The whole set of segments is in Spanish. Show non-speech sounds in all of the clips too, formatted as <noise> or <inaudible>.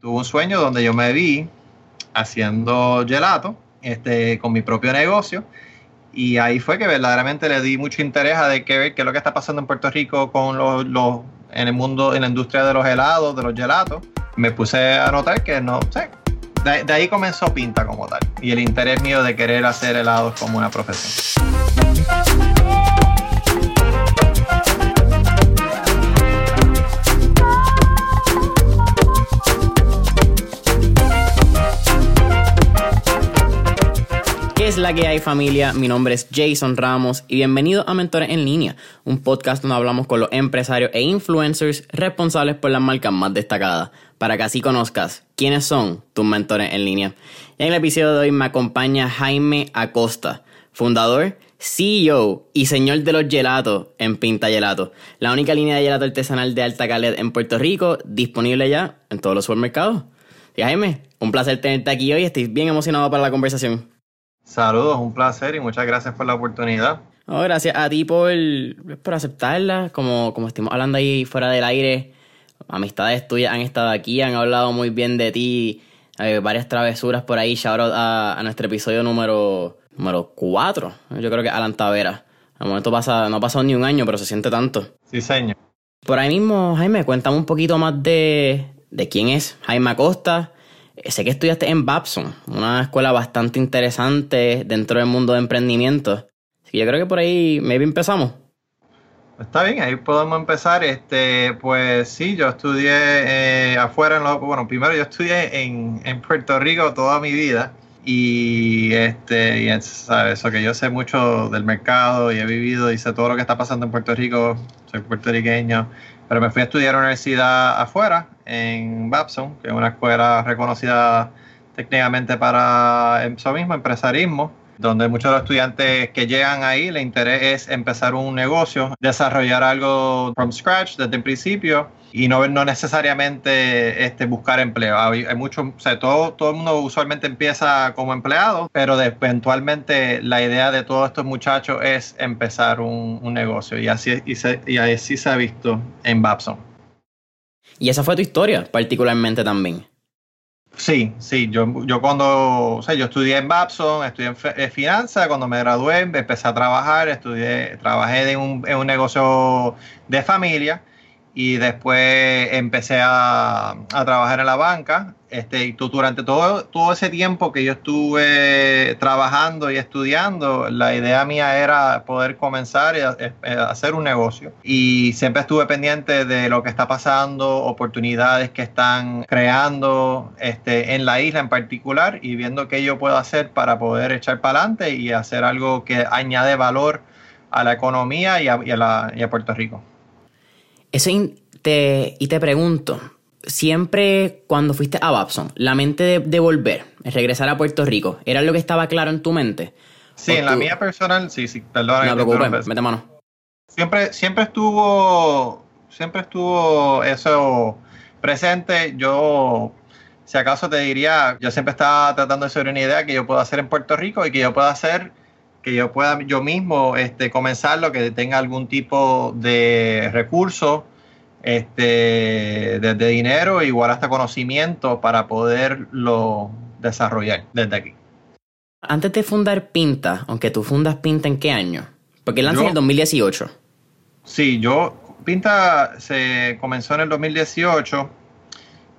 tuve un sueño donde yo me vi haciendo gelato este, con mi propio negocio. Y ahí fue que verdaderamente le di mucho interés a de qué, ver qué es lo que está pasando en Puerto Rico con los, los, en el mundo, en la industria de los helados, de los gelatos. Me puse a notar que no sé. De, de ahí comenzó Pinta como tal. Y el interés mío de querer hacer helados como una profesión. Es la que hay familia? Mi nombre es Jason Ramos y bienvenido a Mentores en Línea, un podcast donde hablamos con los empresarios e influencers responsables por las marcas más destacadas, para que así conozcas quiénes son tus mentores en línea. En el episodio de hoy me acompaña Jaime Acosta, fundador, CEO y señor de los gelatos en Pinta Gelato, la única línea de gelato artesanal de alta calidad en Puerto Rico, disponible ya en todos los supermercados. Y Jaime, un placer tenerte aquí hoy, estoy bien emocionado para la conversación. Saludos, un placer y muchas gracias por la oportunidad. gracias a ti por, por aceptarla. Como, como estuvimos hablando ahí fuera del aire, amistades tuyas han estado aquí, han hablado muy bien de ti, Hay varias travesuras por ahí. Shout out a, nuestro episodio número, número 4. Yo creo que Alan Tavera. Al momento pasa, no ha pasado ni un año, pero se siente tanto. Sí, señor. Por ahí mismo, Jaime, cuéntame un poquito más de, de quién es Jaime Acosta sé que estudiaste en Babson, una escuela bastante interesante dentro del mundo de emprendimiento. Así que yo creo que por ahí maybe empezamos. Está bien, ahí podemos empezar. Este, pues sí, yo estudié eh, afuera, en lo, bueno, primero yo estudié en, en, Puerto Rico toda mi vida y este, y ¿sabes? eso que yo sé mucho del mercado y he vivido y sé todo lo que está pasando en Puerto Rico. Soy puertorriqueño, pero me fui a estudiar a la universidad afuera, en Babson, que es una escuela reconocida técnicamente para eso mismo, empresarismo, donde muchos de los estudiantes que llegan ahí, el interés es empezar un negocio, desarrollar algo from scratch desde el principio y no, no necesariamente este, buscar empleo. Hay, mucho, o sea, todo, todo el mundo usualmente empieza como empleado, pero eventualmente la idea de todos estos muchachos es empezar un, negocio y así, y, y así se ha visto en Babson. Y esa fue tu historia, particularmente también. Sí, sí, yo, yo cuando, o sea, yo estudié en Babson, estudié en, en finanzas, cuando me gradué empecé a trabajar, estudié, trabajé en un, en un negocio de familia y después empecé a, trabajar en la banca. Este, y durante todo, todo ese tiempo que yo estuve trabajando y estudiando, la idea mía era poder comenzar a, a, hacer un negocio. Y siempre estuve pendiente de lo que está pasando, oportunidades que están creando este, en la isla en particular y viendo qué yo puedo hacer para poder echar para adelante y hacer algo que añade valor a la economía y a, y a, la, y a Puerto Rico. Eso te, y te pregunto, siempre cuando fuiste a Babson, la mente de, volver, regresar a Puerto Rico, ¿era lo que estaba claro en tu mente? Sí, en la mía personal, sí, sí, perdón. No te preocupes, mete mano. Siempre, siempre estuvo, siempre estuvo eso presente. Yo, si acaso te diría, yo siempre estaba tratando de hacer una idea que yo puedo hacer en Puerto Rico y que yo pueda hacer que yo pueda yo mismo este, comenzarlo, que tenga algún tipo de recurso, este, desde dinero, igual hasta conocimiento para poderlo desarrollar desde aquí. Antes de fundar Pinta, aunque tú fundas Pinta en qué año? Porque lanzó en el 2018. Sí, yo, Pinta se comenzó en el 2018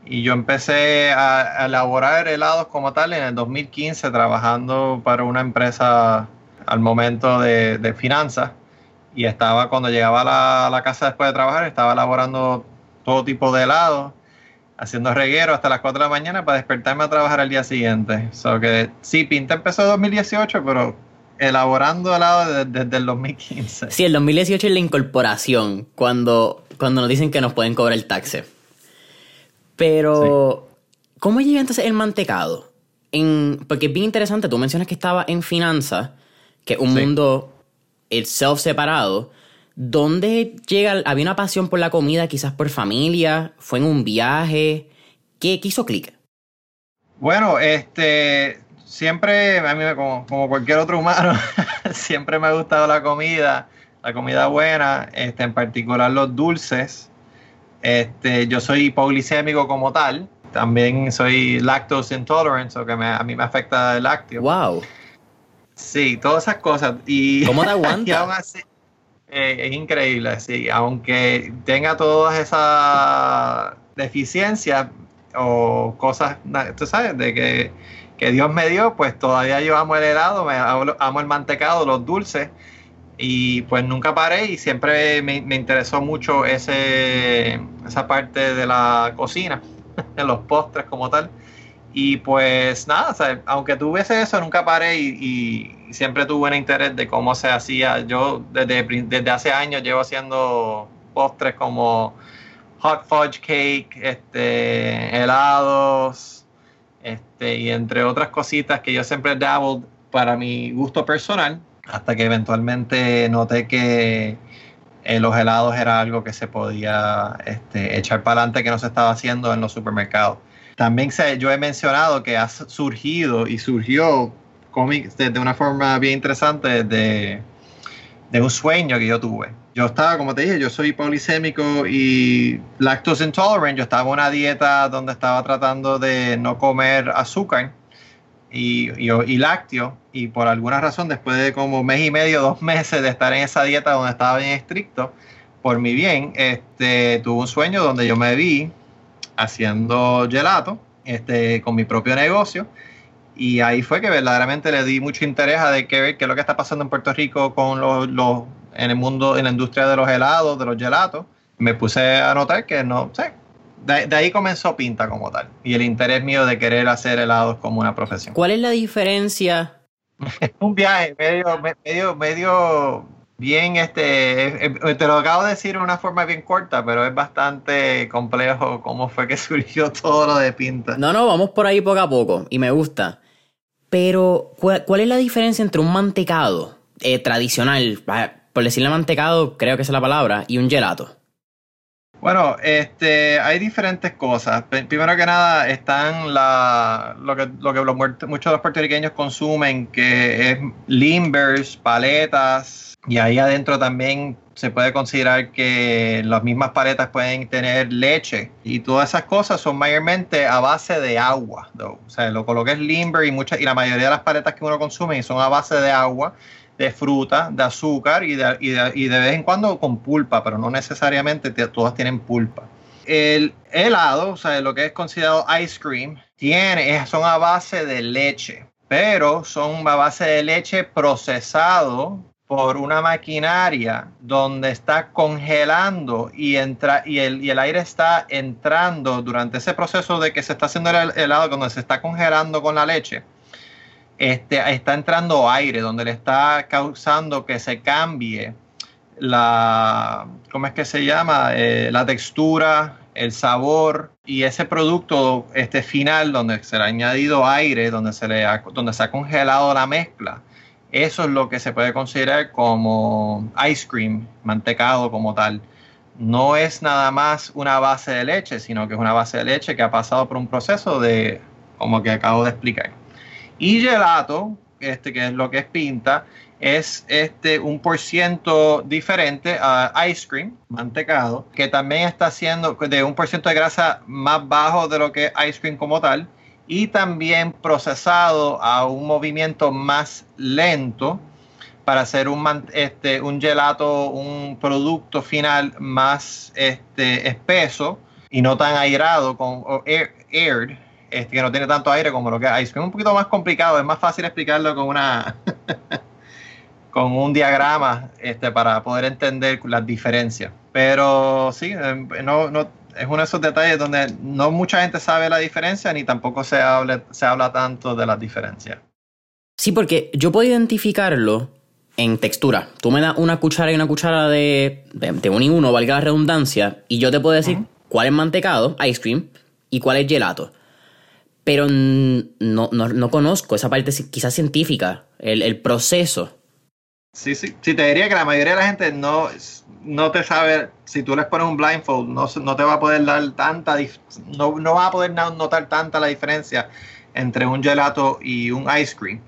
y yo empecé a, elaborar helados como tal en el 2015 trabajando para una empresa al momento de, finanzas y estaba cuando llegaba a la, casa después de trabajar, estaba elaborando todo tipo de helados, haciendo reguero hasta las 4 de la mañana para despertarme a trabajar al día siguiente. So que sí, Pinta empezó en 2018, pero elaborando helado desde, el 2015. Sí, el 2018 es la incorporación, cuando, cuando nos dicen que nos pueden cobrar el taxe. Pero, ¿cómo llega entonces el mantecado? En, porque es bien interesante, tú mencionas que estaba en finanzas que un mundo itself separado. ¿Dónde llega? ¿Había una pasión por la comida, quizás por familia? ¿Fue en un viaje? ¿Qué, hizo clic? Bueno, este, siempre, a mí como, como cualquier otro humano, <laughs> siempre me ha gustado la comida, la comida buena, este, en particular los dulces. Este, yo soy hipoglicémico como tal, también soy lactose intolerant, o que a mí me afecta el lácteo. Wow. Sí, todas esas cosas. Y, ¿Cómo te <laughs> aguantas? Eh, es increíble, sí. Aunque tenga todas esas deficiencias o cosas, tú sabes, de que, Dios me dio, pues todavía yo amo el helado, me, amo el mantecado, los dulces. Y pues nunca paré y siempre me, interesó mucho ese, esa parte de la cocina, en <laughs> los postres como tal. Y pues nada, aunque tuviese eso, nunca paré y, siempre tuve un interés de cómo se hacía. Yo desde, desde hace años llevo haciendo postres como hot fudge cake, este, helados, este, y entre otras cositas que yo siempre dabbled para mi gusto personal, hasta que eventualmente noté que eh, los helados era algo que se podía este, echar para adelante que no se estaba haciendo en los supermercados. También yo he mencionado que ha surgido y surgió cómics de, una forma bien interesante de, de un sueño que yo tuve. Yo estaba, como te dije, yo soy polisémico y lactose intolerant. Yo estaba en una dieta donde estaba tratando de no comer azúcar y, y, lácteo. Y por alguna razón, después de como mes y medio, dos meses de estar en esa dieta donde estaba bien estricto, por mi bien, este, tuve un sueño donde yo me vi haciendo gelato este, con mi propio negocio. Y ahí fue que verdaderamente le di mucho interés a de qué, qué es lo que está pasando en Puerto Rico con los, los, en el mundo, en la industria de los helados, de los gelatos. Me puse a notar que no sé. De, ahí comenzó Pinta como tal. Y el interés mío de querer hacer helados como una profesión. ¿Cuál es la diferencia? <laughs> un viaje medio, medio, medio bien, este, te lo acabo de decir de una forma bien corta, pero es bastante complejo cómo fue que <laughs> surgió todo lo de pinta. No, no, vamos por ahí poco a poco y me gusta. Pero, ¿cuál, es la diferencia entre un mantecado eh, tradicional, por decirle mantecado, creo que es la palabra, y un gelato? Bueno, este, hay diferentes cosas. Primero que nada están la, lo que, lo que muchos de los puertorriqueños consumen, que es limbers, paletas, y ahí adentro también se puede considerar que las mismas paletas pueden tener leche y todas esas cosas son mayormente a base de agua. O sea, lo, es limber y, muchas, y la mayoría de las paletas que uno consume son a base de agua, de fruta, de azúcar y de, vez en cuando con pulpa, pero no necesariamente todas tienen pulpa. El helado, o sea, lo que es considerado ice cream, tiene, son a base de leche, pero son a base de leche procesado por una maquinaria donde está congelando y, entra, y el aire está entrando durante ese proceso de que se está haciendo el helado, cuando se está congelando con la leche, este, está entrando aire, donde le está causando que se cambie la, ¿cómo es que se llama? Eh, la textura, el sabor y ese producto este final donde se le ha añadido aire, donde se, le donde se ha congelado la mezcla eso es lo que se puede considerar como ice cream, mantecado como tal. No es nada más una base de leche, sino que es una base de leche que ha pasado por un proceso de, como que acabo de explicar. Y gelato, este, que es lo que es pinta, es este un por ciento diferente a ice cream, mantecado, que también está haciendo de un por de grasa más bajo de lo que es ice cream como tal y también procesado a un movimiento más lento para hacer un, este, un gelato, un producto final más este, espeso y no tan airado, con, aired, este, que no tiene tanto aire como lo que hay. Es un poquito más complicado, es más fácil explicarlo con una <laughs> con un diagrama este, para poder entender las diferencias. Pero sí, eh, no, no, es uno de esos detalles donde no mucha gente sabe la diferencia ni tampoco se, hable, se habla tanto de las diferencias. Sí, porque yo puedo identificarlo en textura. Tú me das una cuchara y una cuchara de, de, un y uno, valga la redundancia, y yo te puedo decir cuál es mantecado, ice cream, y cuál es gelato. Pero no, no, conozco esa parte quizás científica, el, el proceso. Sí, sí. Sí, te diría que la mayoría de la gente no, no te sabe, si tú les pones un blindfold, no, no te va a poder dar tanta, no, no va a poder notar tanta la diferencia entre un gelato y un ice cream,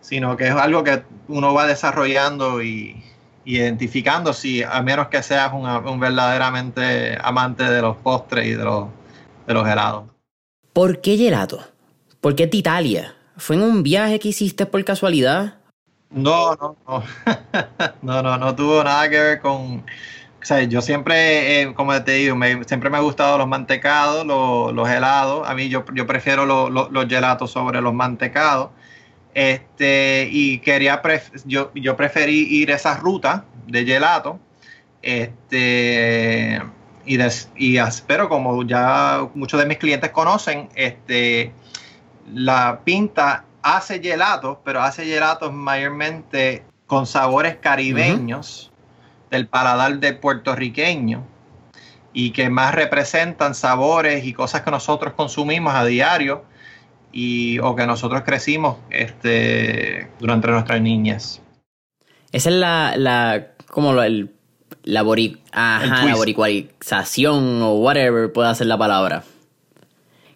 sino que es algo que uno va desarrollando y, identificando, si a menos que seas un, verdaderamente amante de los postres y de los, de los helados. ¿Por qué gelato? ¿Por qué Italia? ¿Fue en un viaje que hiciste por casualidad? No, no, no. <laughs> no, no, no tuvo nada que ver con. O sea, yo siempre, eh, como te digo, siempre me ha gustado los mantecados, los, helados. A mí yo, yo prefiero los gelatos sobre los mantecados. Este, y quería, yo, yo preferí ir esa ruta de gelato. Este, y, y pero como ya muchos de mis clientes conocen, este, la pinta hace gelatos, pero hace gelatos mayormente con sabores caribeños del paladar de puertorriqueño y que más representan sabores y cosas que nosotros consumimos a diario y, o que nosotros crecimos este, durante nuestras niñas. Esa es la, la como el, la, ajá, la o whatever pueda ser la palabra.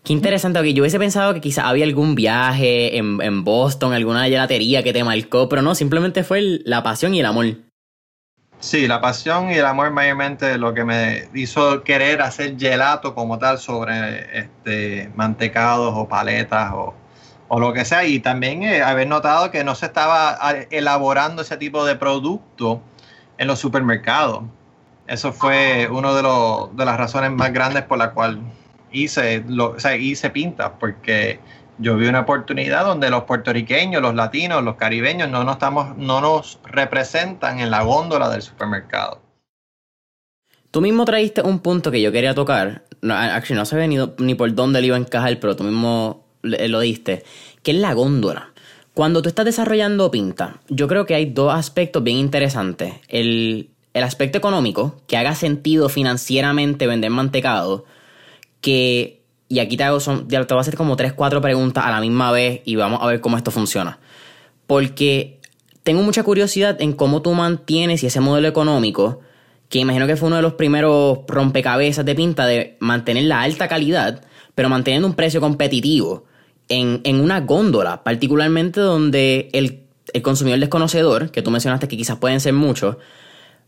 Qué interesante, que yo hubiese pensado que quizá había algún viaje en, en, Boston, alguna gelatería que te marcó, pero no, simplemente fue la pasión y el amor. Sí, la pasión y el amor mayormente lo que me hizo querer hacer gelato como tal sobre este mantecados o paletas o, o lo que sea. Y también eh, haber notado que no se estaba ah, elaborando ese tipo de producto en los supermercados. Eso fue una de, de las razones más grandes por la cual hice, lo, o sea, hice pinta, porque yo vi una oportunidad donde los puertorriqueños, los latinos, los caribeños no nos, estamos, no nos representan en la góndola del supermercado. Tú mismo traíste un punto que yo quería tocar. No, actually, no sé ni, ni por dónde le iba a encajar, pero tú mismo lo diste. Que es la góndola. Cuando tú estás desarrollando pinta, yo creo que hay dos aspectos bien interesantes. El, el aspecto económico, que haga sentido financieramente vender mantecado que, y aquí te hago, son, te voy a hacer como 3, 4 preguntas a la misma vez y vamos a ver cómo esto funciona. Porque tengo mucha curiosidad en cómo tú mantienes y ese modelo económico, que imagino que fue uno de los primeros rompecabezas de pinta de mantener la alta calidad, pero manteniendo un precio competitivo en, en una góndola, particularmente donde el, el consumidor desconocedor, que tú mencionaste que quizás pueden ser muchos,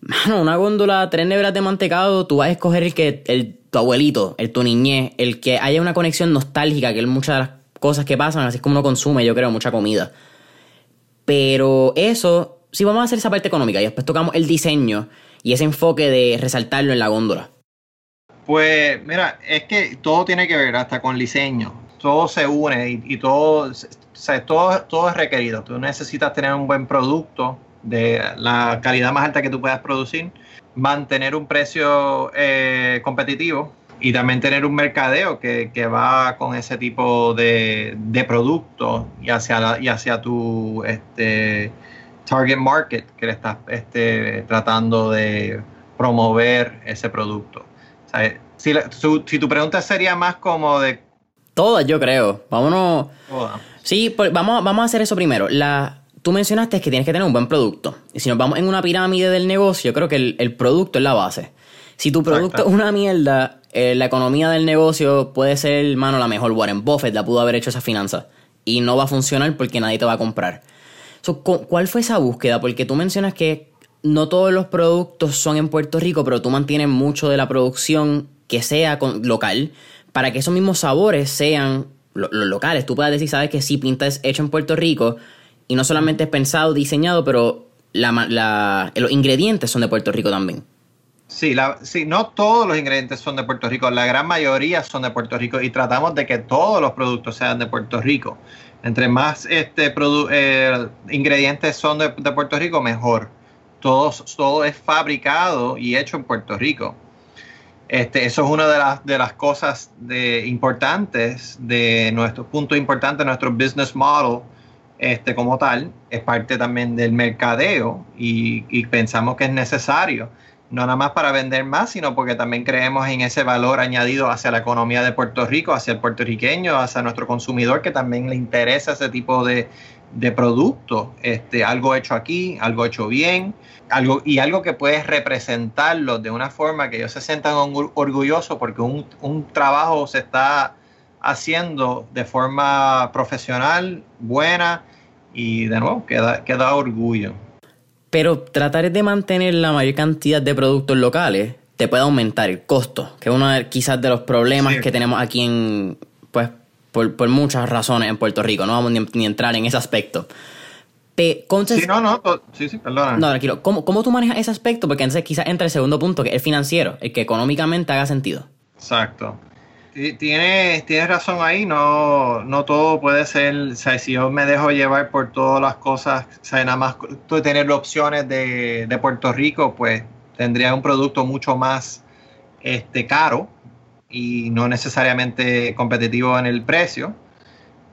Mano, una góndola, tres neveras de mantecado, tú vas a escoger el que, el, tu abuelito, el tu niñez, el que haya una conexión nostálgica, que es muchas de las cosas que pasan, así es como uno consume, yo creo, mucha comida. Pero eso, sí vamos a hacer esa parte económica y después tocamos el diseño y ese enfoque de resaltarlo en la góndola. Pues mira, es que todo tiene que ver hasta con el diseño. Todo se une y, todo, todo, todo es requerido. Tú necesitas tener un buen producto, de la calidad más alta que tú puedas producir, mantener un precio eh, competitivo y también tener un mercadeo que, va con ese tipo de, de y hacia, y hacia tu este, target market que le estás este, tratando de promover ese producto. si, si, tu pregunta sería más como de... Todas, yo creo. Vámonos... Sí, pues vamos, vamos a hacer eso primero. La, tú mencionaste que tienes que tener un buen producto. Y si nos vamos en una pirámide del negocio, yo creo que el, producto es la base. Si tu producto es una mierda, eh, la economía del negocio puede ser, hermano, la mejor. Warren Buffett la pudo haber hecho esa finanza. Y no va a funcionar porque nadie te va a comprar. ¿Cuál fue esa búsqueda? Porque tú mencionas que no todos los productos son en Puerto Rico, pero tú mantienes mucho de la producción que sea local para que esos mismos sabores sean los locales. Tú puedes decir, sabes que si pinta es hecho en Puerto Rico, y no solamente es pensado, diseñado, pero los ingredientes son de Puerto Rico también. Sí, la, sí, no todos los ingredientes son de Puerto Rico, la gran mayoría son de Puerto Rico y tratamos de que todos los productos sean de Puerto Rico. Entre más este eh, ingredientes son de, Puerto Rico, mejor. Todo, todo es fabricado y hecho en Puerto Rico. Este, eso es una de las, de las cosas importantes de nuestro punto importante nuestro business model este, como tal, es parte también del mercadeo y, pensamos que es necesario, no nada más para vender más, sino porque también creemos en ese valor añadido hacia la economía de Puerto Rico, hacia el puertorriqueño, hacia nuestro consumidor que también le interesa ese tipo de, de producto, este, algo hecho aquí, algo hecho bien, algo, y algo que puedes representarlo de una forma que ellos se sientan orgullosos porque un, un trabajo se está haciendo de forma profesional, buena y de nuevo, queda, queda orgullo. Pero tratar de mantener la mayor cantidad de productos locales te puede aumentar el costo, que es uno de, quizás de los problemas que tenemos aquí en, por, muchas razones en Puerto Rico, no vamos ni, a entrar en ese aspecto. sí, no, no, sí, sí, perdona. No, tranquilo. ¿Cómo, ¿Cómo tú manejas ese aspecto? Porque entonces quizás entra el segundo punto, que es el financiero, el que económicamente haga sentido. Exacto. Tienes, tienes razón ahí, no, no todo puede ser, o sea, si yo me dejo llevar por todas las cosas, o sea, nada más tener opciones de, de Puerto Rico, pues tendría un producto mucho más este, caro y no necesariamente competitivo en el precio.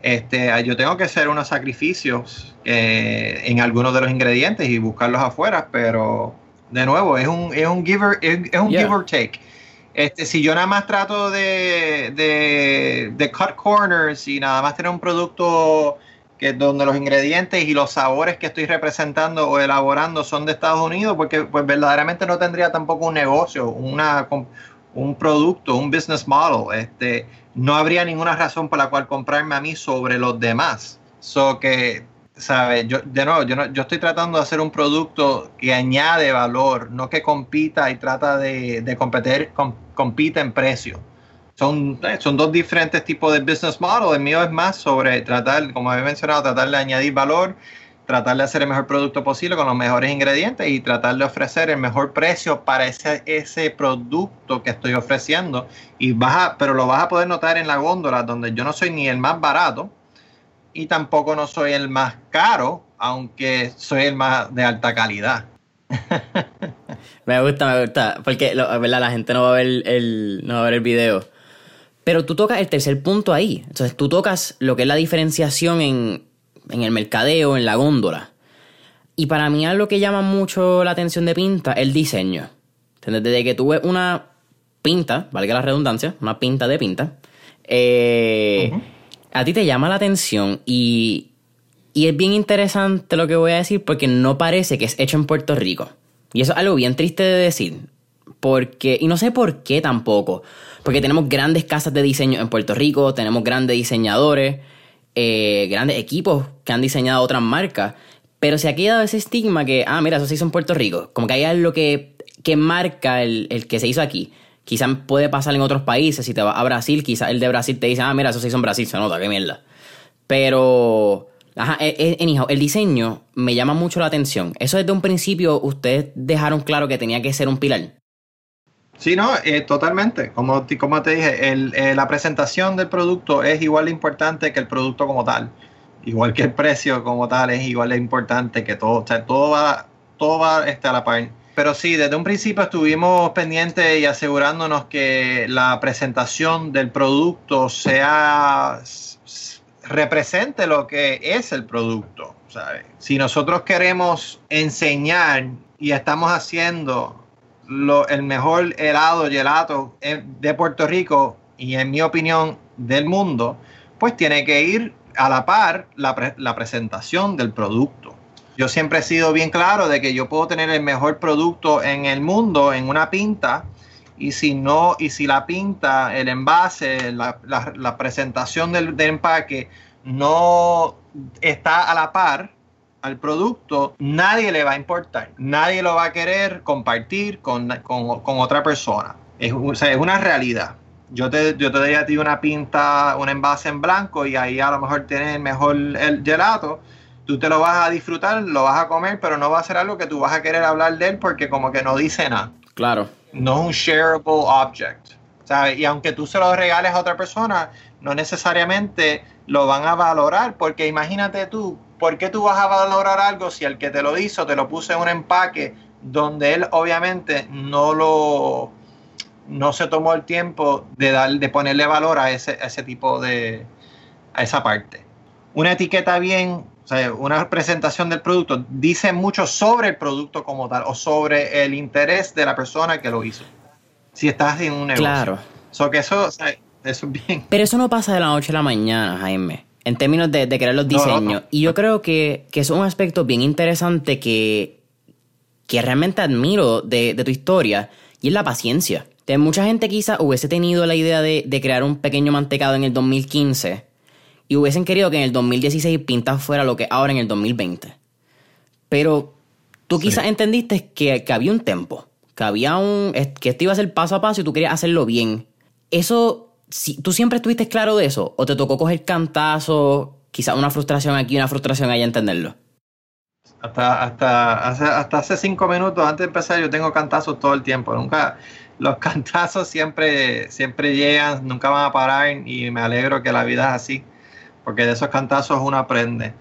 Este, yo tengo que hacer unos sacrificios eh, en algunos de los ingredientes y buscarlos afuera, pero de nuevo, es un, es un, giver, es, un give or take. Este, si yo nada más trato de, de, de, cut corners y nada más tener un producto que donde los ingredientes y los sabores que estoy representando o elaborando son de Estados Unidos, porque pues verdaderamente no tendría tampoco un negocio, una, un producto, un business model. Este, no habría ninguna razón por la cual comprarme a mí sobre los demás. So que ¿sabes? Yo, de nuevo, yo, no, yo estoy tratando de hacer un producto que añade valor, no que compita y trata de, de competir, compite en precio. Son, eh, son dos diferentes tipos de business model. El mío es más sobre tratar, como he mencionado, tratar de añadir valor, tratar de hacer el mejor producto posible con los mejores ingredientes y tratar de ofrecer el mejor precio para ese, ese producto que estoy ofreciendo. Y vas pero lo vas a poder notar en la góndola, donde yo no soy ni el más barato, y tampoco no soy el más caro, aunque soy el más de alta calidad. <laughs> me gusta, me gusta, porque la gente no va a ver el, no va a ver el video. Pero tú tocas el tercer punto ahí. Entonces tú tocas lo que es la diferenciación en, en el mercadeo, en la góndola. Y para mí algo que llama mucho la atención de Pinta es el diseño. Desde que tuve una pinta, valga la redundancia, una pinta de pinta, eh, a ti te llama la atención y, y es bien interesante lo que voy a decir porque no parece que es hecho en Puerto Rico. Y eso es algo bien triste de decir. Porque, y no sé por qué tampoco, porque tenemos grandes casas de diseño en Puerto Rico, tenemos grandes diseñadores, eh, grandes equipos que han diseñado otras marcas, pero se ha quedado ese estigma que, ah, mira, eso se hizo en Puerto Rico, como que hay algo que, que marca el, el que se hizo aquí. Quizás puede pasar en otros países. Si te vas a Brasil, quizás el de Brasil te dice, ah, mira, eso se hizo en Brasil, se nota, qué mierda. Pero, ajá, en e, el diseño me llama mucho la atención. Eso desde un principio ustedes dejaron claro que tenía que ser un pilar. Sí, no, eh, totalmente. Como, como te dije, eh, la presentación del producto es igual de importante que el producto como tal. Igual que el precio como tal es igual de importante que todo. O sea, todo va, todo va este, a la par. Pero sí, desde un principio estuvimos pendientes y asegurándonos que la presentación del producto sea represente lo que es el producto. Si nosotros queremos enseñar y estamos haciendo lo, el mejor helado gelato de Puerto Rico y en mi opinión del mundo, pues tiene que ir a la par la, la presentación del producto yo siempre he sido bien claro de que yo puedo tener el mejor producto en el mundo en una pinta y si no, y si la pinta, el envase, la, presentación del, empaque no está a la par al producto, nadie le va a importar, nadie lo va a querer compartir con, otra persona. Es una realidad. Yo te, yo te doy a ti una pinta, un envase en blanco y ahí a lo mejor tienes el mejor el gelato tú te lo vas a disfrutar, lo vas a comer, pero no va a ser algo que tú vas a querer hablar de él porque como que no dice nada. Claro. No es un shareable object. ¿sabes? Y aunque tú se lo regales a otra persona, no necesariamente lo van a valorar, porque imagínate tú, ¿por qué tú vas a valorar algo si el que te lo hizo te lo puso en un empaque donde él obviamente no lo no se tomó el tiempo de dar, de ponerle valor a ese, a ese tipo de a esa parte. Una etiqueta bien o sea, una presentación del producto dice mucho sobre el producto como tal o sobre el interés de la persona que lo hizo. Si estás en un negocio. Claro. So que eso, eso es bien. Pero eso no pasa de la noche a la mañana, Jaime. En términos de, crear los diseños. Y yo creo que, es un aspecto bien interesante que, que realmente admiro de, tu historia y es la paciencia. De mucha gente quizá hubiese tenido la idea de, de crear un pequeño mantecado en el 2015 y hubiesen querido que en el 2016 Pinta fuera lo que ahora en el 2020. Pero tú quizás entendiste que, había un tempo, que había un. que esto iba a ser paso a paso y tú querías hacerlo bien. Eso si, ¿tú siempre estuviste claro de eso? ¿O te tocó coger cantazo, quizás una frustración aquí, una frustración allá, entenderlo? Hasta, hasta, hace, hasta hace cinco minutos antes de empezar yo tengo cantazos todo el tiempo. Nunca, los <laughs> cantazos siempre, siempre llegan, nunca van a parar y me alegro que la vida es así, porque de esos cantazos uno aprende.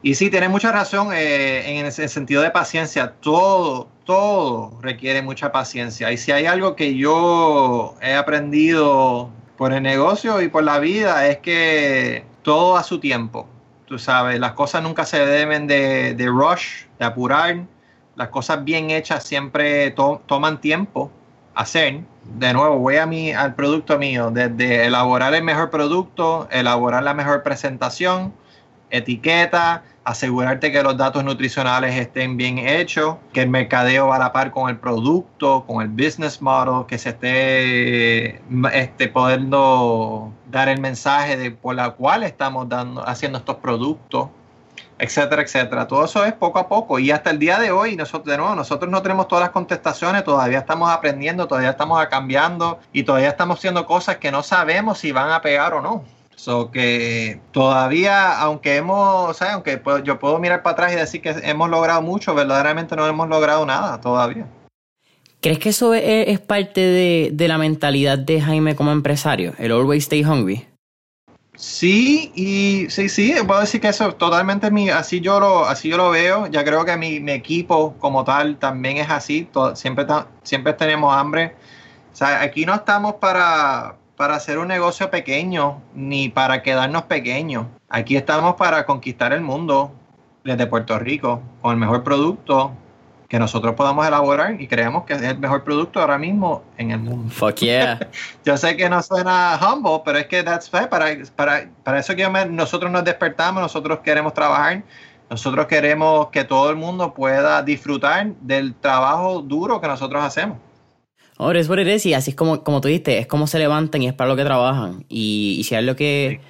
Y sí, tienes mucha razón eh, en el sentido de paciencia. Todo, todo requiere mucha paciencia. Y si hay algo que yo he aprendido por el negocio y por la vida, es que todo a su tiempo. Tú sabes, las cosas nunca se deben de, rush, de apurar. Las cosas bien hechas siempre toman tiempo hacer. De nuevo, voy a mi, al producto mío, desde elaborar el mejor producto, elaborar la mejor presentación, etiqueta, asegurarte que los datos nutricionales estén bien hechos, que el mercadeo va a la par con el producto, con el business model, que se esté este, podendo dar el mensaje de por la cual estamos dando, haciendo estos productos, etcétera, etcétera. Todo eso es poco a poco y hasta el día de hoy nosotros de nuevo nosotros no tenemos todas las contestaciones, todavía estamos aprendiendo, todavía estamos cambiando y todavía estamos haciendo cosas que no sabemos si van a pegar o no. So que todavía, aunque hemos, o aunque yo puedo mirar para atrás y decir que hemos logrado mucho, verdaderamente no hemos logrado nada todavía. ¿Crees que eso es, parte de, de, la mentalidad de Jaime como empresario? El always stay hungry. Sí, y sí, sí, puedo decir que eso totalmente mi, así yo lo, así yo lo veo. Ya creo que mi, mi equipo como tal también es así. siempre, siempre tenemos hambre. O sea, aquí no estamos para, para hacer un negocio pequeño ni para quedarnos pequeños. Aquí estamos para conquistar el mundo desde Puerto Rico con el mejor producto, que nosotros podamos elaborar y creemos que es el mejor producto ahora mismo en el mundo. Fuck yeah. <laughs> yo sé que no suena humble, pero es que that's fair. Para, para, para eso que nosotros nos despertamos, nosotros queremos trabajar, nosotros queremos que todo el mundo pueda disfrutar del trabajo duro que nosotros hacemos. Ahora es what it y así es como, como tú dijiste, es como se levantan y es para lo que trabajan. Y, si es lo que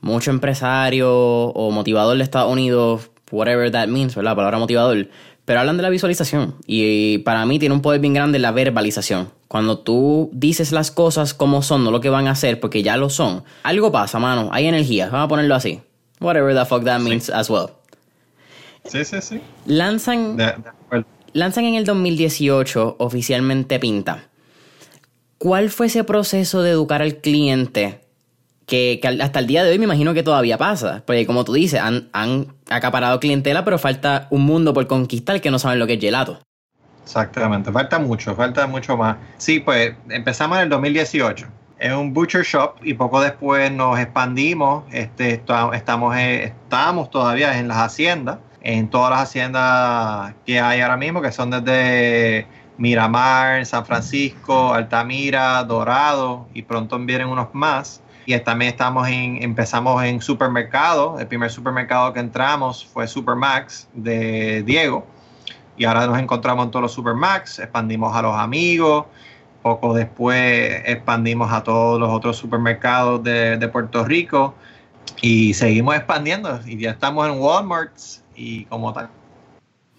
mucho empresario o motivador de Estados Unidos, whatever that means, ¿verdad? La palabra motivador, pero hablan de la visualización y para mí tiene un poder bien grande la verbalización. Cuando tú dices las cosas como son, no lo que van a hacer, porque ya lo son, algo pasa, mano, hay energía, vamos a ponerlo así. Whatever the fuck that means as well. Sí, sí, sí. Lanzan, lanzan en el 2018 oficialmente Pinta. ¿Cuál fue ese proceso de educar al cliente que, hasta el día de hoy me imagino que todavía pasa. Porque como tú dices, han, acaparado clientela, pero falta un mundo por conquistar que no saben lo que es gelato. Exactamente, falta mucho, falta mucho más. Sí, pues empezamos en el 2018. Es un butcher shop y poco después nos expandimos. Este, estamos, eh, estamos todavía en las haciendas, en todas las haciendas que hay ahora mismo, que son desde Miramar, San Francisco, Altamira, Dorado y pronto vienen unos más. Y también estamos en, empezamos en supermercado. El primer supermercado que entramos fue Supermax de Diego. Y ahora nos encontramos en todos los Supermax. Expandimos a los amigos. Poco después expandimos a todos los otros supermercados de, de Puerto Rico. Y seguimos expandiendo. Y ya estamos en Walmart y como tal.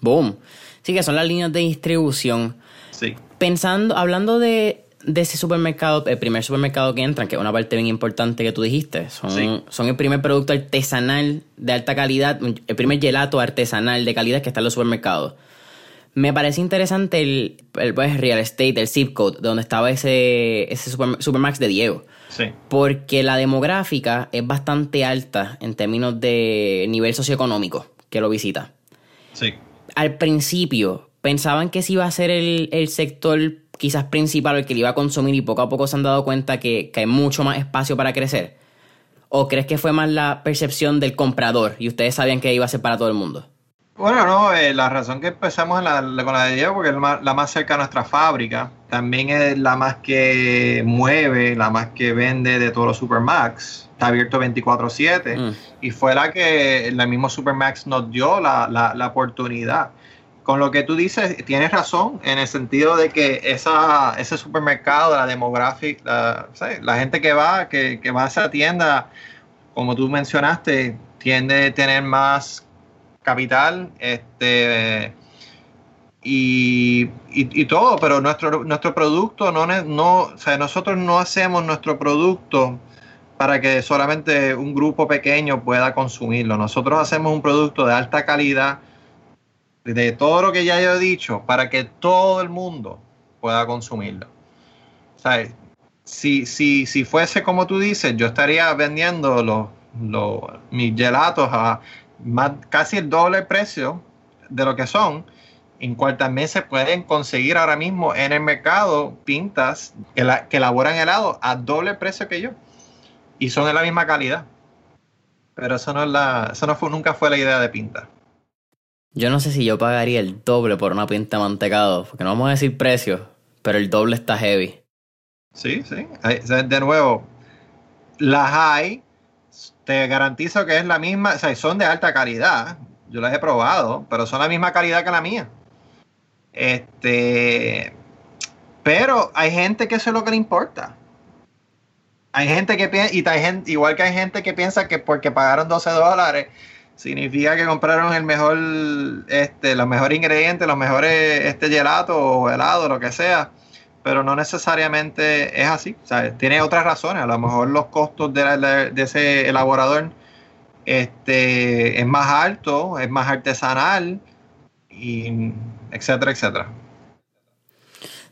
Boom. Sí, que son las líneas de distribución. Sí. Pensando, hablando de de ese supermercado, el primer supermercado que entran, que es una parte bien importante que tú dijiste, son, son el primer producto artesanal de alta calidad, el primer gelato artesanal de calidad que está en los supermercados. Me parece interesante el, el pues, real estate, el zip code, donde estaba ese, ese Supermax de Diego. Sí. Porque la demográfica es bastante alta en términos de nivel socioeconómico que lo visita. Sí. Al principio, pensaban que si iba a ser el, el sector quizás principal el que le iba a consumir y poco a poco se han dado cuenta que, hay mucho más espacio para crecer? ¿O crees que fue más la percepción del comprador y ustedes sabían que iba a ser para todo el mundo? Bueno, no, eh, la razón que empezamos con la de Diego, porque es la más cerca a nuestra fábrica, también es la más que mueve, la más que vende de todos los Supermax. Está abierto 24/7 mm. y fue la que el mismo Supermax nos dio la, la, la oportunidad con lo que tú dices, tienes razón en el sentido de que esa, ese supermercado, la demográfica, la, gente que va, que, va a esa tienda, como tú mencionaste, tiende a tener más capital este, y, y, todo, pero nuestro, nuestro producto no, no, o sea, nosotros no hacemos nuestro producto para que solamente un grupo pequeño pueda consumirlo. Nosotros hacemos un producto de alta calidad, de todo lo que ya he dicho, para que todo el mundo pueda consumirlo. Si, si, si fuese como tú dices, yo estaría vendiendo los, los, mis gelatos a más, casi el doble precio de lo que son en cual también se pueden conseguir ahora mismo en el mercado pintas que, que elaboran helado a doble precio que yo y son de la misma calidad. Pero eso no es la, eso no fue, nunca fue la idea de pinta. Yo no sé si yo pagaría el doble por una pinta mantecado, porque no vamos a decir precio, pero el doble está heavy. Sí, sí. De nuevo, las hay, te garantizo que es la misma, o sea, son de alta calidad. Yo las he probado, pero son la misma calidad que la mía. Este, pero hay gente que eso es lo que le importa. Hay gente que piensa, y igual que hay gente que piensa que porque pagaron 12 dólares, significa que compraron el mejor, este, los mejores ingredientes, los mejores este gelato o helado, lo que sea. Pero no necesariamente es así. Tiene otras razones. A lo mejor los costos de, de ese elaborador este, es más alto, es más artesanal y etcétera, etcétera.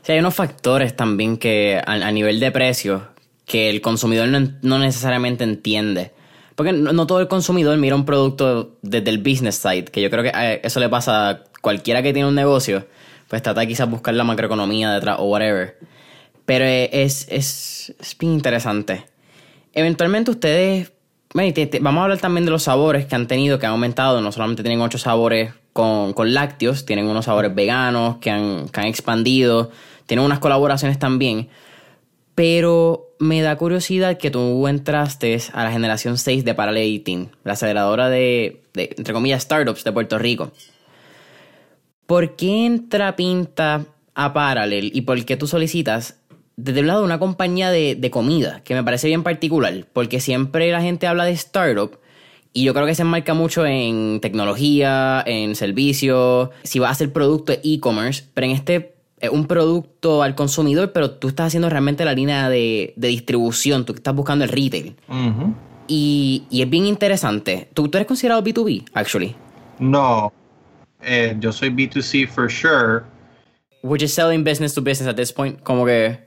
Sí, hay unos factores también que a, nivel de precios que el consumidor no, necesariamente entiende. Porque no, todo el consumidor mira un producto desde el business side, que yo creo que eh, eso le pasa a cualquiera que tiene un negocio, pues trata quizás buscar la macroeconomía detrás o whatever. Pero es, es, es bien interesante. Eventualmente ustedes, vamos a hablar también de los sabores que han tenido, que han aumentado, no solamente tienen ocho sabores con, con lácteos, tienen unos sabores veganos que han, que han expandido, tienen unas colaboraciones también. Pero me da curiosidad que tú entraste a la generación 6 de Parallel 18, la aceleradora de, entre comillas, startups de Puerto Rico. ¿Por qué entra Pinta a Parallel y por qué tú solicitas desde el lado una compañía de, comida, que me parece bien particular? Porque siempre la gente habla de startup y yo creo que se enmarca mucho en tecnología, en servicios, si vas a hacer producto e-commerce, pero en este es un producto al consumidor, pero tú estás haciendo realmente la línea de, distribución, tú estás buscando el retail. y, es bien interesante. ¿Tú, ¿Tú, eres considerado B2B, actually? No, eh, yo soy B2C for sure. Which is selling business to business at this point, como que...